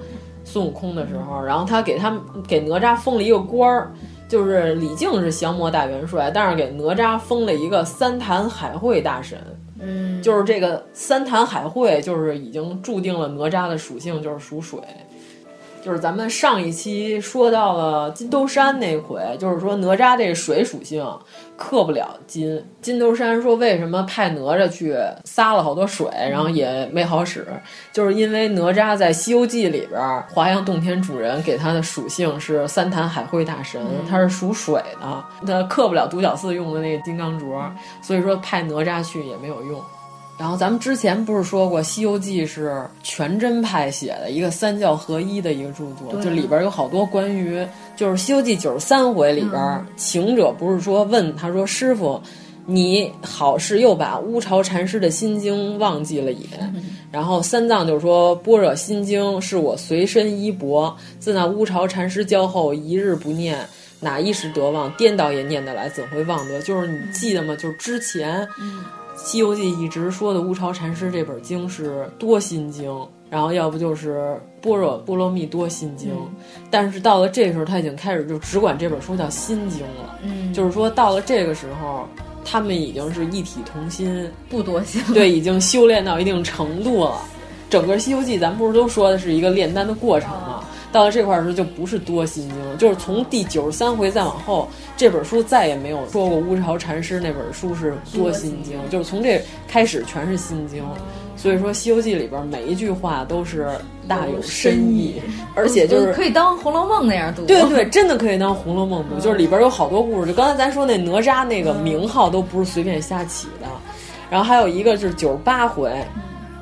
孙悟空的时候，然后他给他给哪吒封了一个官儿，就是李靖是降魔大元帅，但是给哪吒封了一个三坛海会大神。嗯，就是这个三潭海会，就是已经注定了哪吒的属性就是属水。就是咱们上一期说到了金兜山那回，就是说哪吒这水属性克不了金。金兜山说为什么派哪吒去撒了好多水，然后也没好使，就是因为哪吒在《西游记》里边，华阳洞天主人给他的属性是三潭海会大神，他是属水的，他克不了独角寺用的那个金刚镯，所以说派哪吒去也没有用。然后咱们之前不是说过，《西游记》是全真派写的一个三教合一的一个著作，就里边有好多关于，就是《西游记》九十三回里边，行者不是说问他说：“师傅，你好是又把乌巢禅师的心经忘记了也？” 然后三藏就说：“般若心经是我随身衣钵，自那乌巢禅师教后，一日不念，哪一时得忘？颠倒也念得来，怎会忘得？”就是你记得吗？就是之前。《西游记》一直说的乌巢禅师这本经是多心经，然后要不就是般若波罗蜜多心经，但是到了这时候，他已经开始就只管这本书叫心经了。嗯，就是说到了这个时候，他们已经是一体同心，不多心。对，已经修炼到一定程度了。整个《西游记》咱不是都说的是一个炼丹的过程吗？到了这块儿时候就不是多心经，就是从第九十三回再往后，这本书再也没有说过乌巢禅师那本书是多心经，就是从这开始全是心经。所以说《西游记》里边每一句话都是大有深意，而且就是可以当《红楼梦》那样读。对对，真的可以当《红楼梦》读，就是里边有好多故事。就刚才咱说那哪吒那个名号都不是随便瞎起的，然后还有一个就是九十八回。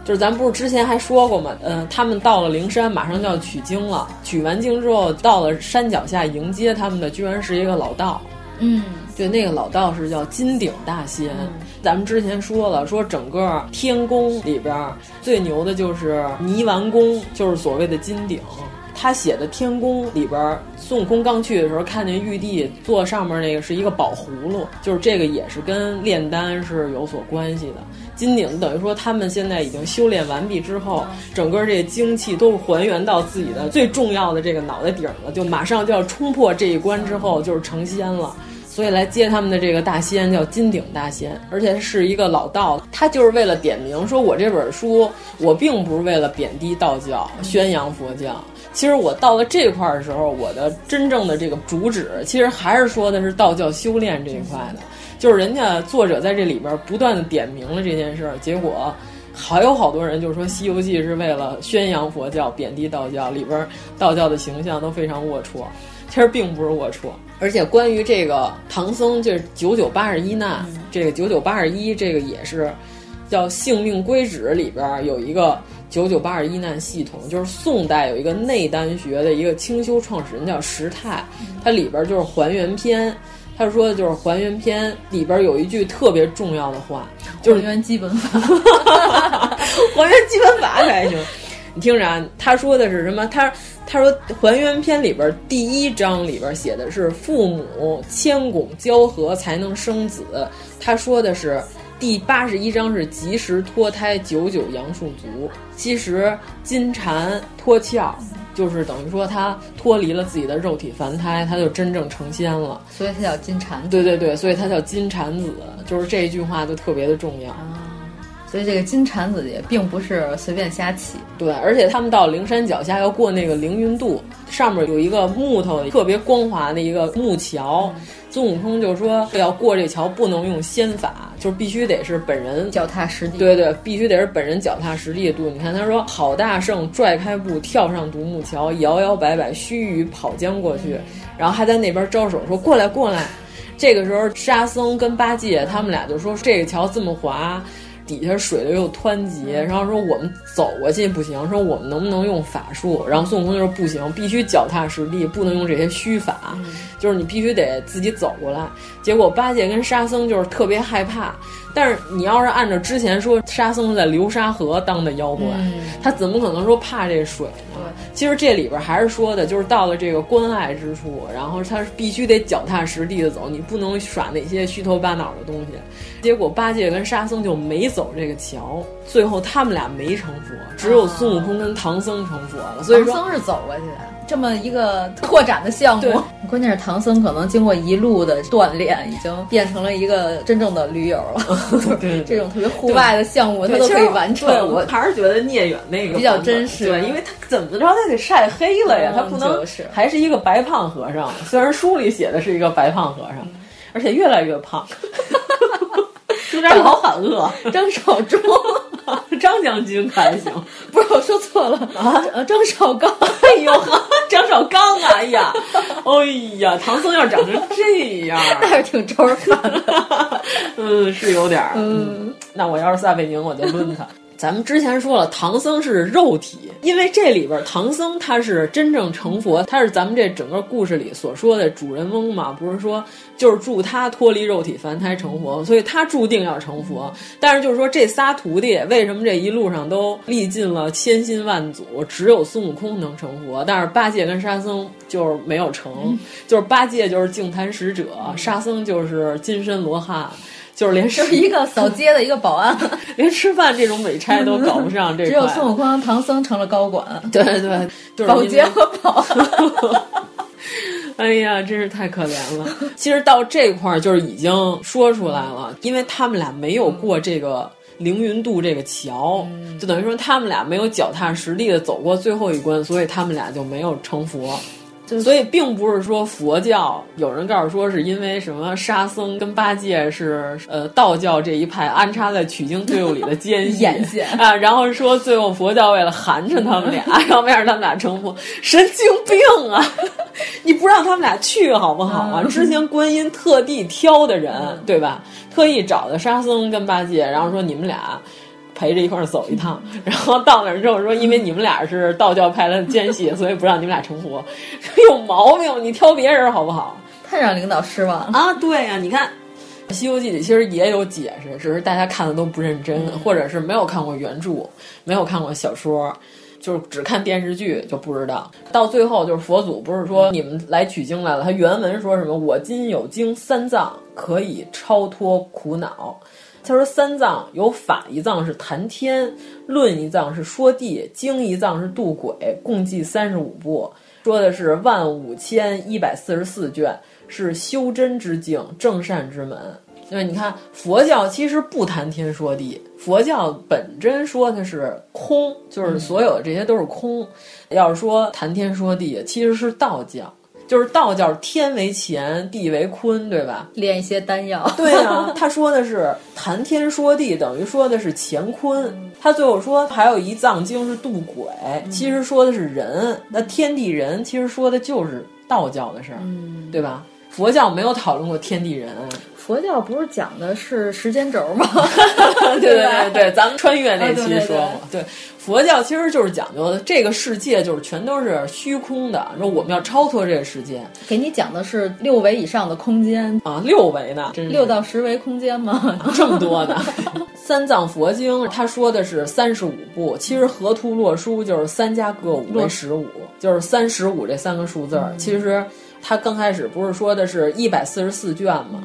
就是咱不是之前还说过吗？嗯、呃，他们到了灵山，马上就要取经了。取完经之后，到了山脚下迎接他们的，居然是一个老道。嗯，对，那个老道士叫金顶大仙。嗯、咱们之前说了，说整个天宫里边最牛的就是泥丸宫，就是所谓的金顶。他写的天宫里边，孙悟空刚去的时候，看见玉帝坐上面那个是一个宝葫芦，就是这个也是跟炼丹是有所关系的。金顶等于说他们现在已经修炼完毕之后，整个这精气都是还原到自己的最重要的这个脑袋顶了，就马上就要冲破这一关之后就是成仙了。所以来接他们的这个大仙叫金顶大仙，而且是一个老道，他就是为了点名说，我这本书我并不是为了贬低道教、宣扬佛教。其实我到了这块儿的时候，我的真正的这个主旨，其实还是说的是道教修炼这一块的。就是人家作者在这里边不断的点明了这件事儿，结果还有好多人就是说《西游记》是为了宣扬佛教、贬低道教，里边道教的形象都非常龌龊。其实并不是龌龊，而且关于这个唐僧这九九八十一难，这个九九八十一这个也是叫《性命归旨》里边有一个九九八十一难系统，就是宋代有一个内丹学的一个清修创始人叫石泰，它里边就是还原篇。他说的就是还原篇里边有一句特别重要的话，就是还原基本法，还原基本法才行。你听着啊，他说的是什么？他他说还原篇里边第一章里边写的是父母千拱交合才能生子，他说的是第八十一章是及时脱胎九九阳数足，其实金蝉脱壳。就是等于说它脱离了自己的肉体凡胎，它就真正成仙了，所以它叫金蝉子。对对对，所以它叫金蝉子，就是这一句话就特别的重要。啊、所以这个金蝉子也并不是随便瞎起。对，而且他们到灵山脚下要过那个凌云渡，上面有一个木头特别光滑的一个木桥。嗯孙悟空就说要过这桥不能用仙法，就是必须得是本人脚踏实地。对对，必须得是本人脚踏实地渡。你看他说好大圣拽开步跳上独木桥，摇摇摆摆须臾跑将过去，然后还在那边招手说过来过来。这个时候沙僧跟八戒他们俩就说这个桥这么滑。底下水流又湍急，然后说我们走过去不行，说我们能不能用法术？然后孙悟空就说不行，必须脚踏实地，不能用这些虚法，嗯、就是你必须得自己走过来。结果八戒跟沙僧就是特别害怕，但是你要是按照之前说，沙僧在流沙河当的妖怪，嗯、他怎么可能说怕这水呢？其实这里边还是说的，就是到了这个关爱之处，然后他必须得脚踏实地的走，你不能耍那些虚头巴脑的东西。结果八戒跟沙僧就没走这个桥，最后他们俩没成佛，只有孙悟空跟唐僧成佛了。所以说唐僧是走过去的。这么一个拓展的项目。关键是唐僧可能经过一路的锻炼，已经变成了一个真正的驴友了。对，这种特别户外的项目他都可以完成。对，我还是觉得聂远那个比较真实。对，因为他怎么着他得晒黑了呀，他不能还是一个白胖和尚。虽然书里写的是一个白胖和尚，而且越来越胖，有点老喊饿。张少忠。张将军还行，不是我说错了啊！张绍刚，哎呦呵，张绍刚啊！哎呀，哎呀，唐僧要长成这样，那是挺招人烦的。嗯，是有点儿。嗯，那我要是撒贝宁，我就抡他。咱们之前说了，唐僧是肉体，因为这里边唐僧他是真正成佛，他是咱们这整个故事里所说的主人翁嘛，不是说就是助他脱离肉体凡胎成佛，所以他注定要成佛。但是就是说这仨徒弟为什么这一路上都历尽了千辛万阻，只有孙悟空能成佛，但是八戒跟沙僧就是没有成，就是八戒就是净坛使者，沙僧就是金身罗汉。就是连是一个扫街的一个保安，连吃饭这种美差都搞不上。这 只有孙悟空、唐僧成了高管。对对，就是保洁和保安。哎呀，真是太可怜了。其实到这块儿就是已经说出来了，因为他们俩没有过这个凌云渡这个桥，就等于说他们俩没有脚踏实地的走过最后一关，所以他们俩就没有成佛。所以并不是说佛教有人告诉说是因为什么沙僧跟八戒是呃道教这一派安插在取经队伍里的奸细 啊，然后说最后佛教为了寒碜他们俩，然后没让他们俩成佛，神经病啊！你不让他们俩去好不好啊？之前观音特地挑的人对吧？特意找的沙僧跟八戒，然后说你们俩。陪着一块儿走一趟，然后到那儿之后说，因为你们俩是道教派来的奸细，所以不让你们俩成佛，有毛病！你挑别人好不好？太让领导失望了啊！对呀，你看《西游记》里其实也有解释，只是大家看的都不认真，或者是没有看过原著，没有看过小说，就是只看电视剧就不知道。到最后就是佛祖不是说你们来取经来了，他原文说什么？我今有经三藏，可以超脱苦恼。他说：“三藏有法一藏是谈天，论一藏是说地，经一藏是渡鬼，共计三十五部，说的是万五千一百四十四卷，是修真之境，正善之门。因为你看，佛教其实不谈天说地，佛教本真说的是空，就是所有的这些都是空。要是说谈天说地，其实是道教。”就是道教天为乾，地为坤，对吧？炼一些丹药。对啊，他说的是谈天说地，等于说的是乾坤。他最后说还有一藏经是渡鬼，其实说的是人。那天地人其实说的就是道教的事儿，对吧？佛教没有讨论过天地人。佛教不是讲的是时间轴吗？对对对对，咱们穿越那期说过。对，佛教其实就是讲究的这个世界就是全都是虚空的，说我们要超脱这个世界。给你讲的是六维以上的空间啊，六维呢？六到十维空间吗？这么多呢？三藏佛经他说的是三十五部，其实河图洛书就是三加各五为十五，就是三十五这三个数字儿。其实他刚开始不是说的是一百四十四卷吗？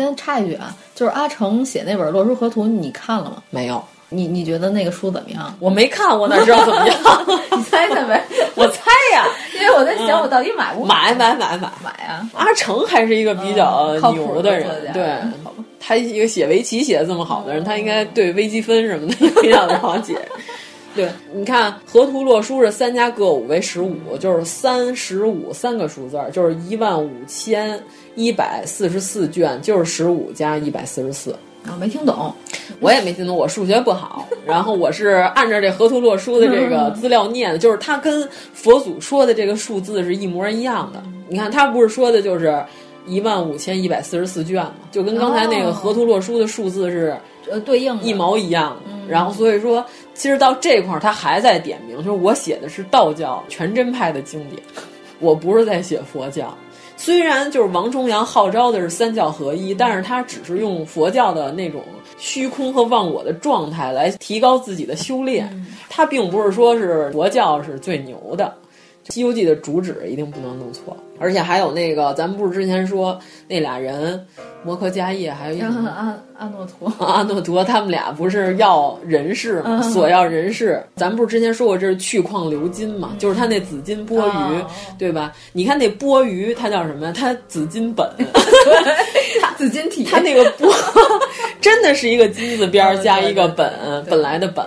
哎，先插一句啊，就是阿成写那本《洛书河图》，你看了吗？没有。你你觉得那个书怎么样？我没看，我哪知道怎么样？你猜猜呗。我猜呀，因为我在想，我到底买不买？买买买买买啊！阿成还是一个比较牛的人，对，他一个写围棋写的这么好的人，他应该对微积分什么的比较了解。对，你看河图洛书是三家各五为十五，就是三十五三个数字，就是一万五千一百四十四卷，就是十五加一百四十四。啊，没听懂，我也没听懂，我数学不好。然后我是按照这河图洛书的这个资料念的，就是他跟佛祖说的这个数字是一模一样的。你看他不是说的就是一万五千一百四十四卷嘛，就跟刚才那个河图洛书的数字是呃对应一毛一样的。然后所以说，其实到这块儿他还在点名，就是我写的是道教全真派的经典，我不是在写佛教。虽然就是王重阳号召的是三教合一，但是他只是用佛教的那种虚空和忘我的状态来提高自己的修炼，他并不是说是佛教是最牛的。《西游记》的主旨一定不能弄错。而且还有那个，咱们不是之前说那俩人，摩诃迦叶还有一个阿阿诺陀，阿诺陀他们俩不是要人世吗？索要人世。咱们不是之前说过这是去矿流金嘛？就是他那紫金钵盂，对吧？你看那钵盂，它叫什么呀？它紫金本，紫金体，它那个波 真的是一个金字边加一个本，本来的本。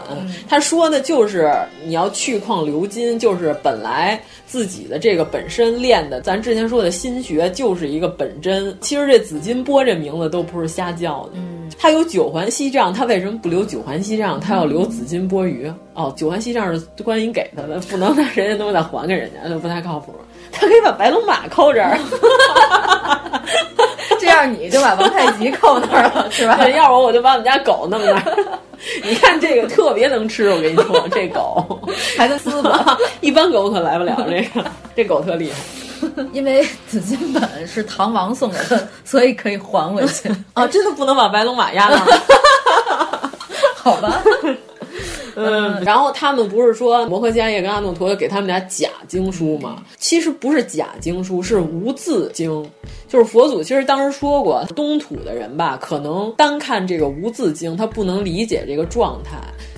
他说的就是你要去矿流金，就是本来自己的这个本身练的，咱之前说的心学就是一个本真。其实这紫金波这名字都不是瞎叫的。他有九环锡杖，他为什么不留九环锡杖？他要留紫金钵盂。哦，九环锡杖是观音给他的，不能让人家东西再还给人家，那不太靠谱。他可以把白龙马扣这儿，这样你就把王太极扣那儿了，是吧？要我我就把我们家狗弄那儿。你看这个特别能吃，我跟你说，这狗还能撕吧？一般狗可来不了这个，这狗特厉害。因为紫金本是唐王送给他，所以可以还回去啊！真的不能把白龙马压那儿？好吧。嗯，然后他们不是说摩诃迦叶跟阿耨陀给他们俩假经书吗？其实不是假经书，是无字经。就是佛祖其实当时说过，东土的人吧，可能单看这个无字经，他不能理解这个状态。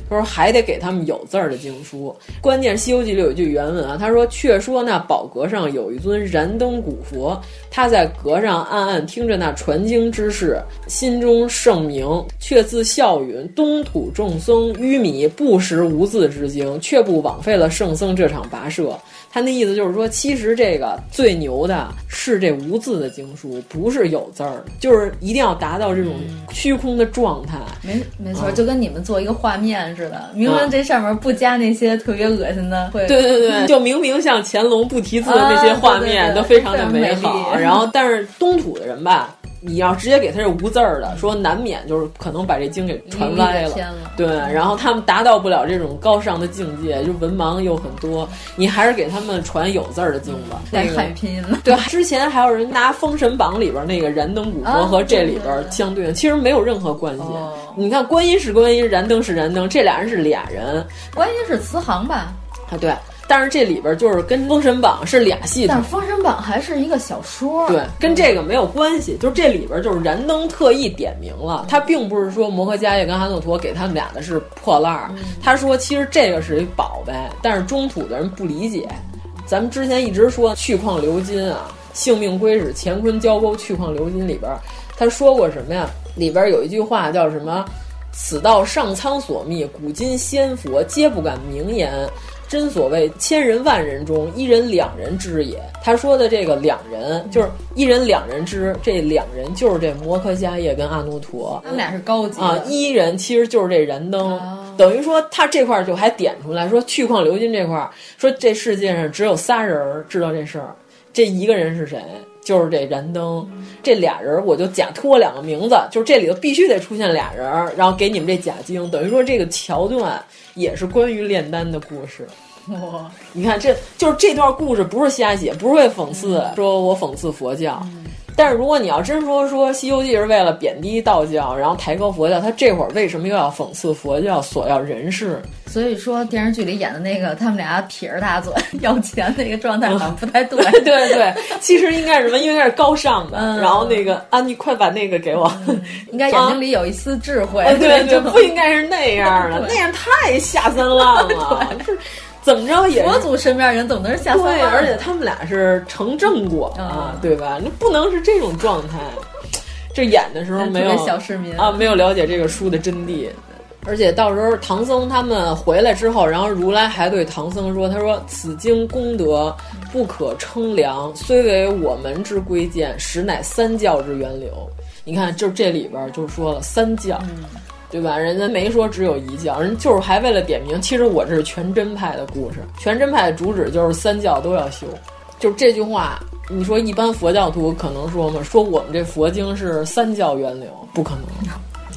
他说还得给他们有字儿的经书。关键《西游记》里有一句原文啊，他说：“却说那宝阁上有一尊燃灯古佛，他在阁上暗暗听着那传经之事，心中盛明，却自笑云：东土众僧愚米，不识无字之经，却不枉费了圣僧这场跋涉。”他那意思就是说，其实这个最牛的是这无字的经书，不是有字儿，就是一定要达到这种虚空的状态。没没错，就跟你们做一个画面似的，明明这上面不加那些特别恶心的，会对对对，就明明像乾隆不题字的那些画面 都非常的美好。然后，但是东土的人吧。你要直接给他这无字儿的，说难免就是可能把这经给传歪了，对。然后他们达到不了这种高尚的境界，就文盲又很多。你还是给他们传有字儿的经吧。带汉语拼音的。对，之前还有人拿《封神榜》里边那个燃灯古佛和这里边相对应，其实没有任何关系。你看，观音是观音，燃灯是燃灯，这俩人是俩人。观音是慈航吧？啊，对。但是这里边就是跟《封神榜》是俩系统，但是《封神榜》还是一个小说，对，跟这个没有关系。就是这里边就是燃灯特意点明了，他并不是说摩诃迦叶跟阿诺陀给他们俩的是破烂儿，他说其实这个是一宝贝，但是中土的人不理解。咱们之前一直说去矿流金啊，性命归始，乾坤交钩，去矿流金里边他说过什么呀？里边有一句话叫什么？此道上苍所密，古今仙佛皆不敢明言。真所谓千人万人中，一人两人知也。他说的这个两人，就是一人两人知，这两人就是这摩诃迦叶跟阿努陀，他们俩是高级啊。一人其实就是这燃灯，等于说他这块就还点出来说去矿流金这块，说这世界上只有仨人知道这事儿，这一个人是谁？就是这燃灯。这俩人我就假托两个名字，就是这里头必须得出现俩人，然后给你们这假经，等于说这个桥段。也是关于炼丹的故事，哇！你看，这就是这段故事不是瞎写，不是为讽刺，说我讽刺佛教。但是如果你要真说说《西游记》是为了贬低道教，然后抬高佛教，他这会儿为什么又要讽刺佛教索要人事？所以说电视剧里演的那个他们俩撇着大嘴要钱那个状态好像不太对。对对，其实应该是什么？应该是高尚的。然后那个啊，你快把那个给我。应该眼睛里有一丝智慧。对对，不应该是那样的，那样太下三滥了。是。怎么着也佛祖身边人怎么能是下三滥，而且他们俩是成正果啊，对吧？那不能是这种状态。这演的时候没有小市民啊，没有了解这个书的真谛。而且到时候唐僧他们回来之后，然后如来还对唐僧说：“他说此经功德不可称量，虽为我们之贵贱，实乃三教之源流。”你看，就这里边就说了三教。对吧？人家没说只有一教，人就是还为了点名。其实我这是全真派的故事，全真派的主旨就是三教都要修。就这句话，你说一般佛教徒可能说吗？说我们这佛经是三教源流，不可能。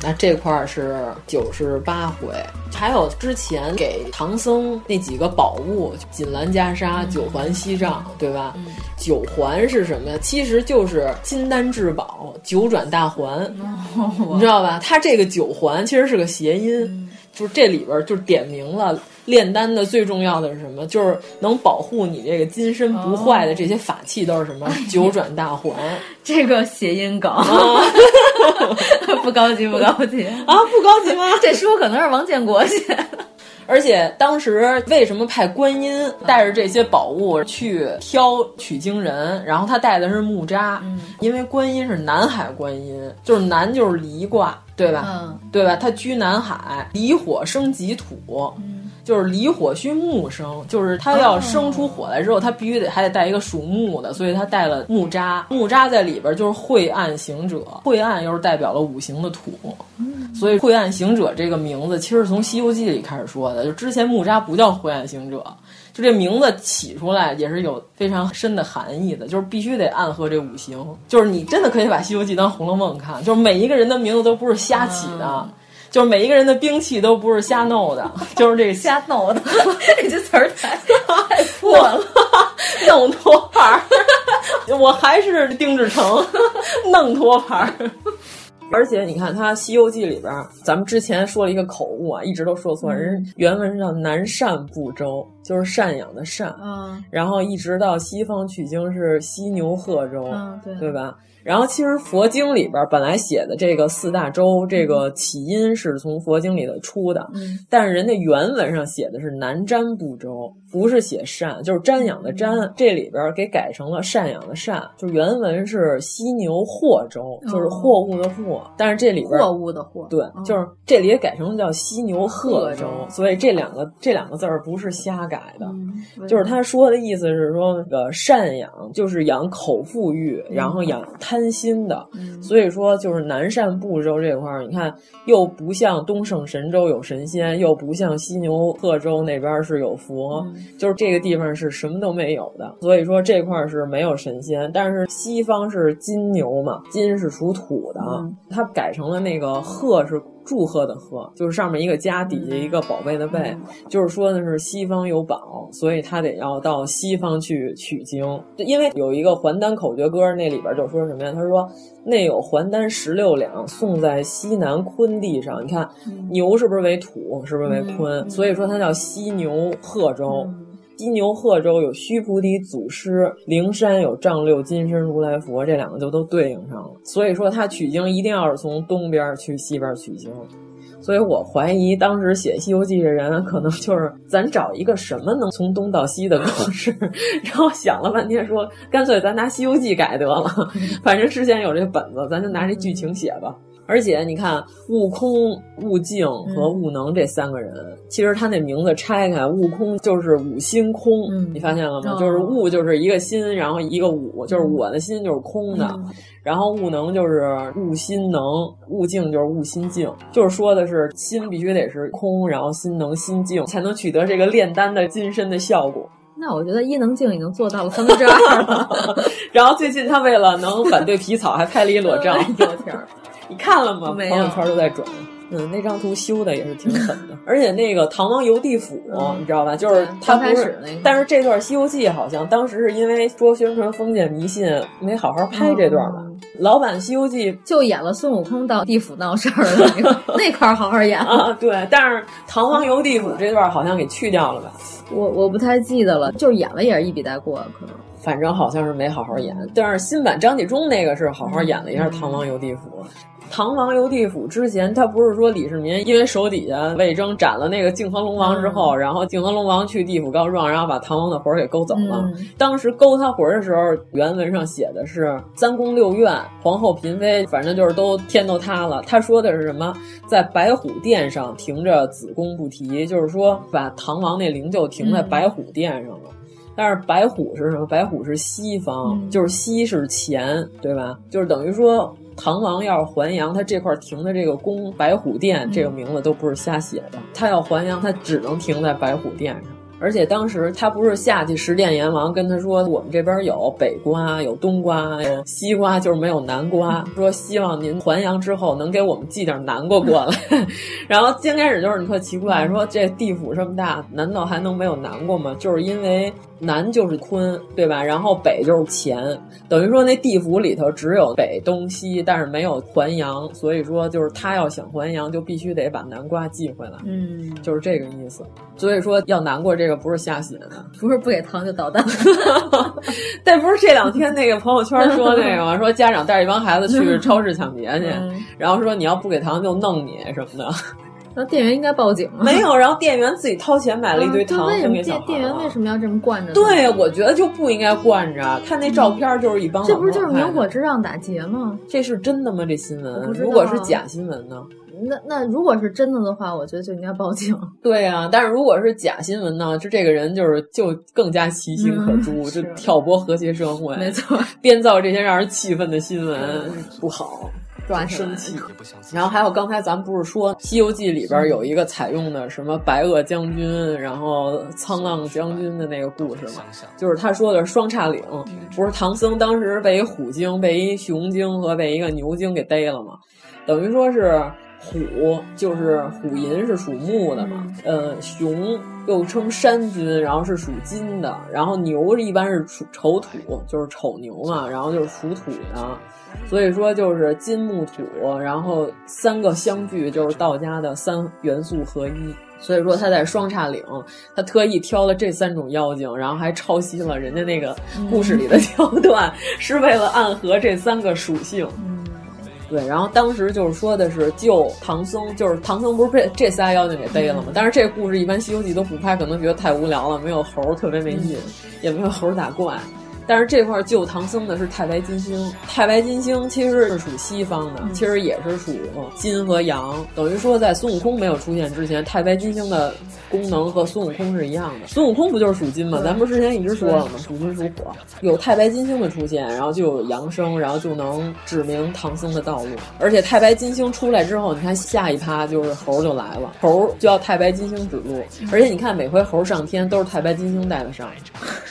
那这块儿是九十八回，还有之前给唐僧那几个宝物，锦兰袈裟、九环锡杖，对吧？九环是什么呀？其实就是金丹至宝、九转大环，你知道吧？它这个九环其实是个谐音，就是这里边就点明了炼丹的最重要的是什么？就是能保护你这个金身不坏的这些法器都是什么？九转大环。这个谐音梗，不高级，不高级 啊，不高级吗？这书可能是王建国写的。而且当时为什么派观音带着这些宝物去挑取经人？然后他带的是木渣，嗯、因为观音是南海观音，就是南就是离卦，对吧？嗯、对吧？他居南海，离火生己土。嗯就是离火需木生，就是它要生出火来之后，它必须得还得带一个属木的，所以它带了木渣。木渣在里边就是晦暗行者，晦暗又是代表了五行的土，所以晦暗行者这个名字其实是从《西游记》里开始说的。就之前木渣不叫晦暗行者，就这名字起出来也是有非常深的含义的，就是必须得暗合这五行。就是你真的可以把《西游记》当《红楼梦》看，就是每一个人的名字都不是瞎起的。嗯就是每一个人的兵器都不是瞎弄的，就是这个瞎弄的，这句词儿太 太破了，弄托盘儿，我还是丁志成，弄托盘儿。而且你看，他《西游记》里边，咱们之前说了一个口误啊，一直都说错，人原文是叫南赡部洲，就是赡养的赡，嗯，然后一直到西方取经是犀牛贺州，嗯，对，对吧？然后其实佛经里边本来写的这个四大洲，这个起因是从佛经里头出的，嗯，但是人家原文上写的是南瞻部洲，不是写赡，就是瞻仰的瞻，嗯。这里边给改成了赡养的赡，就原文是犀牛货洲，就是货物的货，但是这里边货物的货，对，嗯、就是这里也改成了叫犀牛贺州，州所以这两个这两个字儿不是瞎改的，嗯、就是他说的意思是说那个赡养就是养口腹欲，然后养贪心的。嗯、所以说，就是南赡部洲这块儿，你看又不像东胜神州有神仙，又不像犀牛贺州那边是有佛，嗯、就是这个地方是什么都没有的。所以说这块儿是没有神仙，但是西方是金牛嘛，金是属土的，嗯、它改成了那个鹤是。祝贺的贺，就是上面一个家，底下一个宝贝的贝，嗯、就是说的是西方有宝，所以他得要到西方去取经。因为有一个还丹口诀歌，那里边就说什么呀？他说内有还丹十六两，送在西南坤地上。你看、嗯、牛是不是为土，是不是为坤？嗯、所以说它叫犀牛贺州。犀牛贺州有须菩提祖师，灵山有丈六金身如来佛，这两个就都对应上了。所以说他取经一定要是从东边去西边取经。所以我怀疑当时写《西游记》的人可能就是咱找一个什么能从东到西的故事，然后想了半天说，干脆咱拿《西游记》改得了，反正之前有这本子，咱就拿这剧情写吧。而且你看，悟空、悟净和悟能这三个人，嗯、其实他那名字拆开，悟空就是五心空，嗯、你发现了吗？哦、就是悟就是一个心，然后一个悟，就是我的心就是空的，嗯、然后悟能就是悟心能，悟净就是悟心净，就是说的是心必须得是空，然后心能心净，才能取得这个炼丹的金身的效果。那我觉得伊能静已经做到了三分之二了。然后最近他为了能反对皮草，还拍了一裸照。有天儿。你看了吗？朋友圈都在转。嗯，那张图修的也是挺狠的，而且那个唐王游地府，嗯、你知道吧？就是他不是，那个、但是这段《西游记》好像当时是因为说宣传封建迷信，没好好拍这段吧。嗯、老版《西游记》就演了孙悟空到地府闹事儿的那个那块儿好好演啊，对。但是唐王游地府这段好像给去掉了吧？我我不太记得了，就是演了也是一笔带过，可能。反正好像是没好好演，但是新版张纪中那个是好好演了一下《唐王游地府》。唐王游地府之前，他不是说李世民因为手底下魏征斩了那个泾河龙王之后，嗯、然后泾河龙王去地府告状，然后把唐王的魂儿给勾走了。嗯、当时勾他魂儿的时候，原文上写的是三宫六院、皇后嫔妃，反正就是都天都塌了。他说的是什么？在白虎殿上停着子宫不提，就是说把唐王那灵柩停在白虎殿上了。嗯但是白虎是什么？白虎是西方，嗯、就是西是钱，对吧？就是等于说，唐王要是还阳，他这块停的这个宫白虎殿、嗯、这个名字都不是瞎写的。他要还阳，他只能停在白虎殿上。而且当时他不是下去，十殿阎王跟他说，我们这边有北瓜，有冬瓜，有西瓜，就是没有南瓜。说希望您还阳之后能给我们寄点南瓜过来。然后先开始就是你特奇怪，说这地府这么大，难道还能没有南瓜吗？就是因为南就是坤，对吧？然后北就是乾，等于说那地府里头只有北、东西，但是没有还阳，所以说就是他要想还阳，就必须得把南瓜寄回来，嗯，就是这个意思。所以说要难过这个不是瞎写的，不是不给糖就捣蛋。但不是这两天那个朋友圈说那个吗？说家长带着一帮孩子去超市抢劫去，嗯、然后说你要不给糖就弄你什么的。那店员应该报警吗？没有，然后店员自己掏钱买了一堆糖分给小孩。店员为什么要这么惯着？对，我觉得就不应该惯着。看那照片就是一帮。这不是就是明火之让打劫吗？这是真的吗？这新闻？如果是假新闻呢？那那如果是真的的话，我觉得就应该报警。对啊，但是如果是假新闻呢？就这个人就是就更加其心可诛，嗯、就挑拨和谐社会，没错，编造这些让人气愤的新闻不好。抓生气，然后还有刚才咱们不是说《西游记》里边有一个采用的什么白垩将军，然后沧浪将军的那个故事吗？就是他说的双叉岭，不是唐僧当时被一虎精、被一熊精和被一个牛精给逮了吗？等于说是虎，就是虎寅是属木的嘛，呃，熊又称山君，然后是属金的，然后牛一般是属丑土，就是丑牛嘛，然后就是属土的。所以说就是金木土，然后三个相聚，就是道家的三元素合一。所以说他在双叉岭，他特意挑了这三种妖精，然后还抄袭了人家那个故事里的桥段，嗯、是为了暗合这三个属性。嗯对，然后当时就是说的是救唐僧，就是唐僧不是被这仨妖精给逮了吗？但是这故事一般《西游记》都不拍，可能觉得太无聊了，没有猴特别没劲，也没有猴打怪。但是这块救唐僧的是太白金星，太白金星其实是属西方的，其实也是属金和阳，等于说在孙悟空没有出现之前，太白金星的功能和孙悟空是一样的。孙悟空不就是属金吗？咱不是之前一直说了吗？属金属火，有太白金星的出现，然后就有阳生，然后就能指明唐僧的道路。而且太白金星出来之后，你看下一趴就是猴就来了，猴就要太白金星指路。而且你看每回猴上天都是太白金星带的上，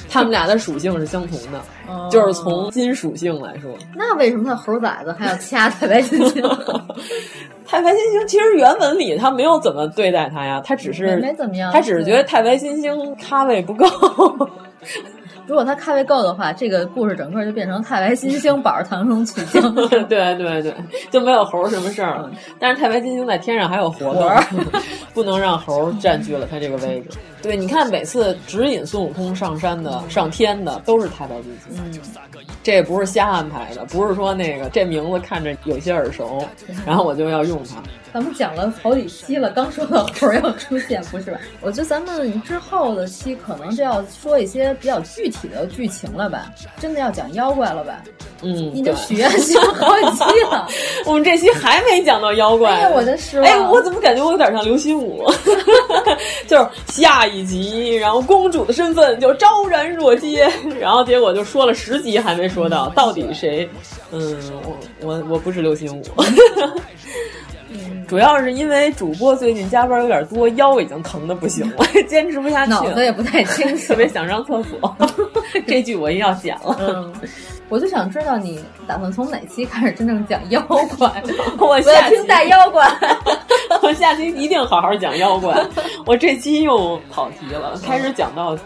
他们俩的属性是相同的。哦就是从金属性来说，那为什么他猴崽子还要掐太白金星？太白金星其实原文里他没有怎么对待他呀，他只是没怎么样，他只是觉得太白金星咖位不够。如果他咖位够的话，这个故事整个就变成太白金星 保着唐僧取经。对对对，就没有猴什么事儿了。但是太白金星在天上还有活动，不能让猴占据了他这个位置。对，你看每次指引孙悟空上山的、上天的都是太白金星。嗯，这也不是瞎安排的，不是说那个这名字看着有些耳熟，然后我就要用它。咱们讲了好几期了，刚说到猴要出现，不是吧？我觉得咱们之后的期可能就要说一些比较具体的剧情了吧，真的要讲妖怪了吧？嗯，你的许愿写了好几期了，我们这期还没讲到妖怪。哎，我怎么感觉我有点像刘心武？就是下一集，然后公主的身份就昭然若揭，然后结果就说了十集还没说到，到底谁？嗯，我我我不是刘心武。主要是因为主播最近加班有点多，腰已经疼的不行了，坚持不下去，脑子也不太清楚，特别想上厕所。这句我一定要剪了。嗯，我就想知道你打算从哪期开始真正讲妖怪？我要听大妖怪，我下期一定好好讲妖怪。我这期又跑题了，开始讲到。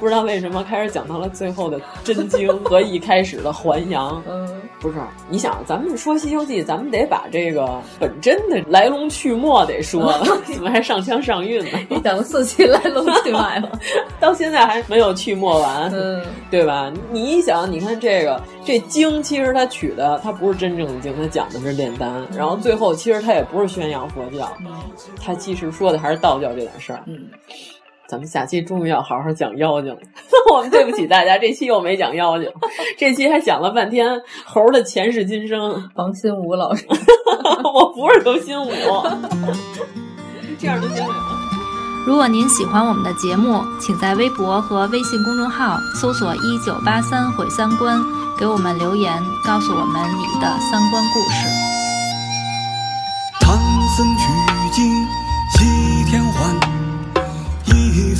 不知道为什么开始讲到了最后的真经和一开始的还阳。嗯，不是，你想，咱们说《西游记》，咱们得把这个本真的来龙去脉得说了，怎么还上腔上韵呢？你讲了四期来龙去脉了，到现在还没有去末完，嗯，对吧？你一想，你看这个这经，其实它取的它不是真正的经，它讲的是炼丹，然后最后其实它也不是宣扬佛教，它其实说的还是道教这点事儿。嗯。咱们下期终于要好好讲妖精了，我们对不起大家，这期又没讲妖精，这期还讲了半天猴的前世今生。王新武老师，我不是刘心武，这样就行了。如果您喜欢我们的节目，请在微博和微信公众号搜索“一九八三毁三观”，给我们留言，告诉我们你的三观故事。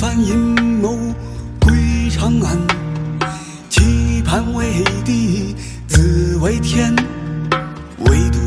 一番阴谋归长安，期盼为地自为天，唯独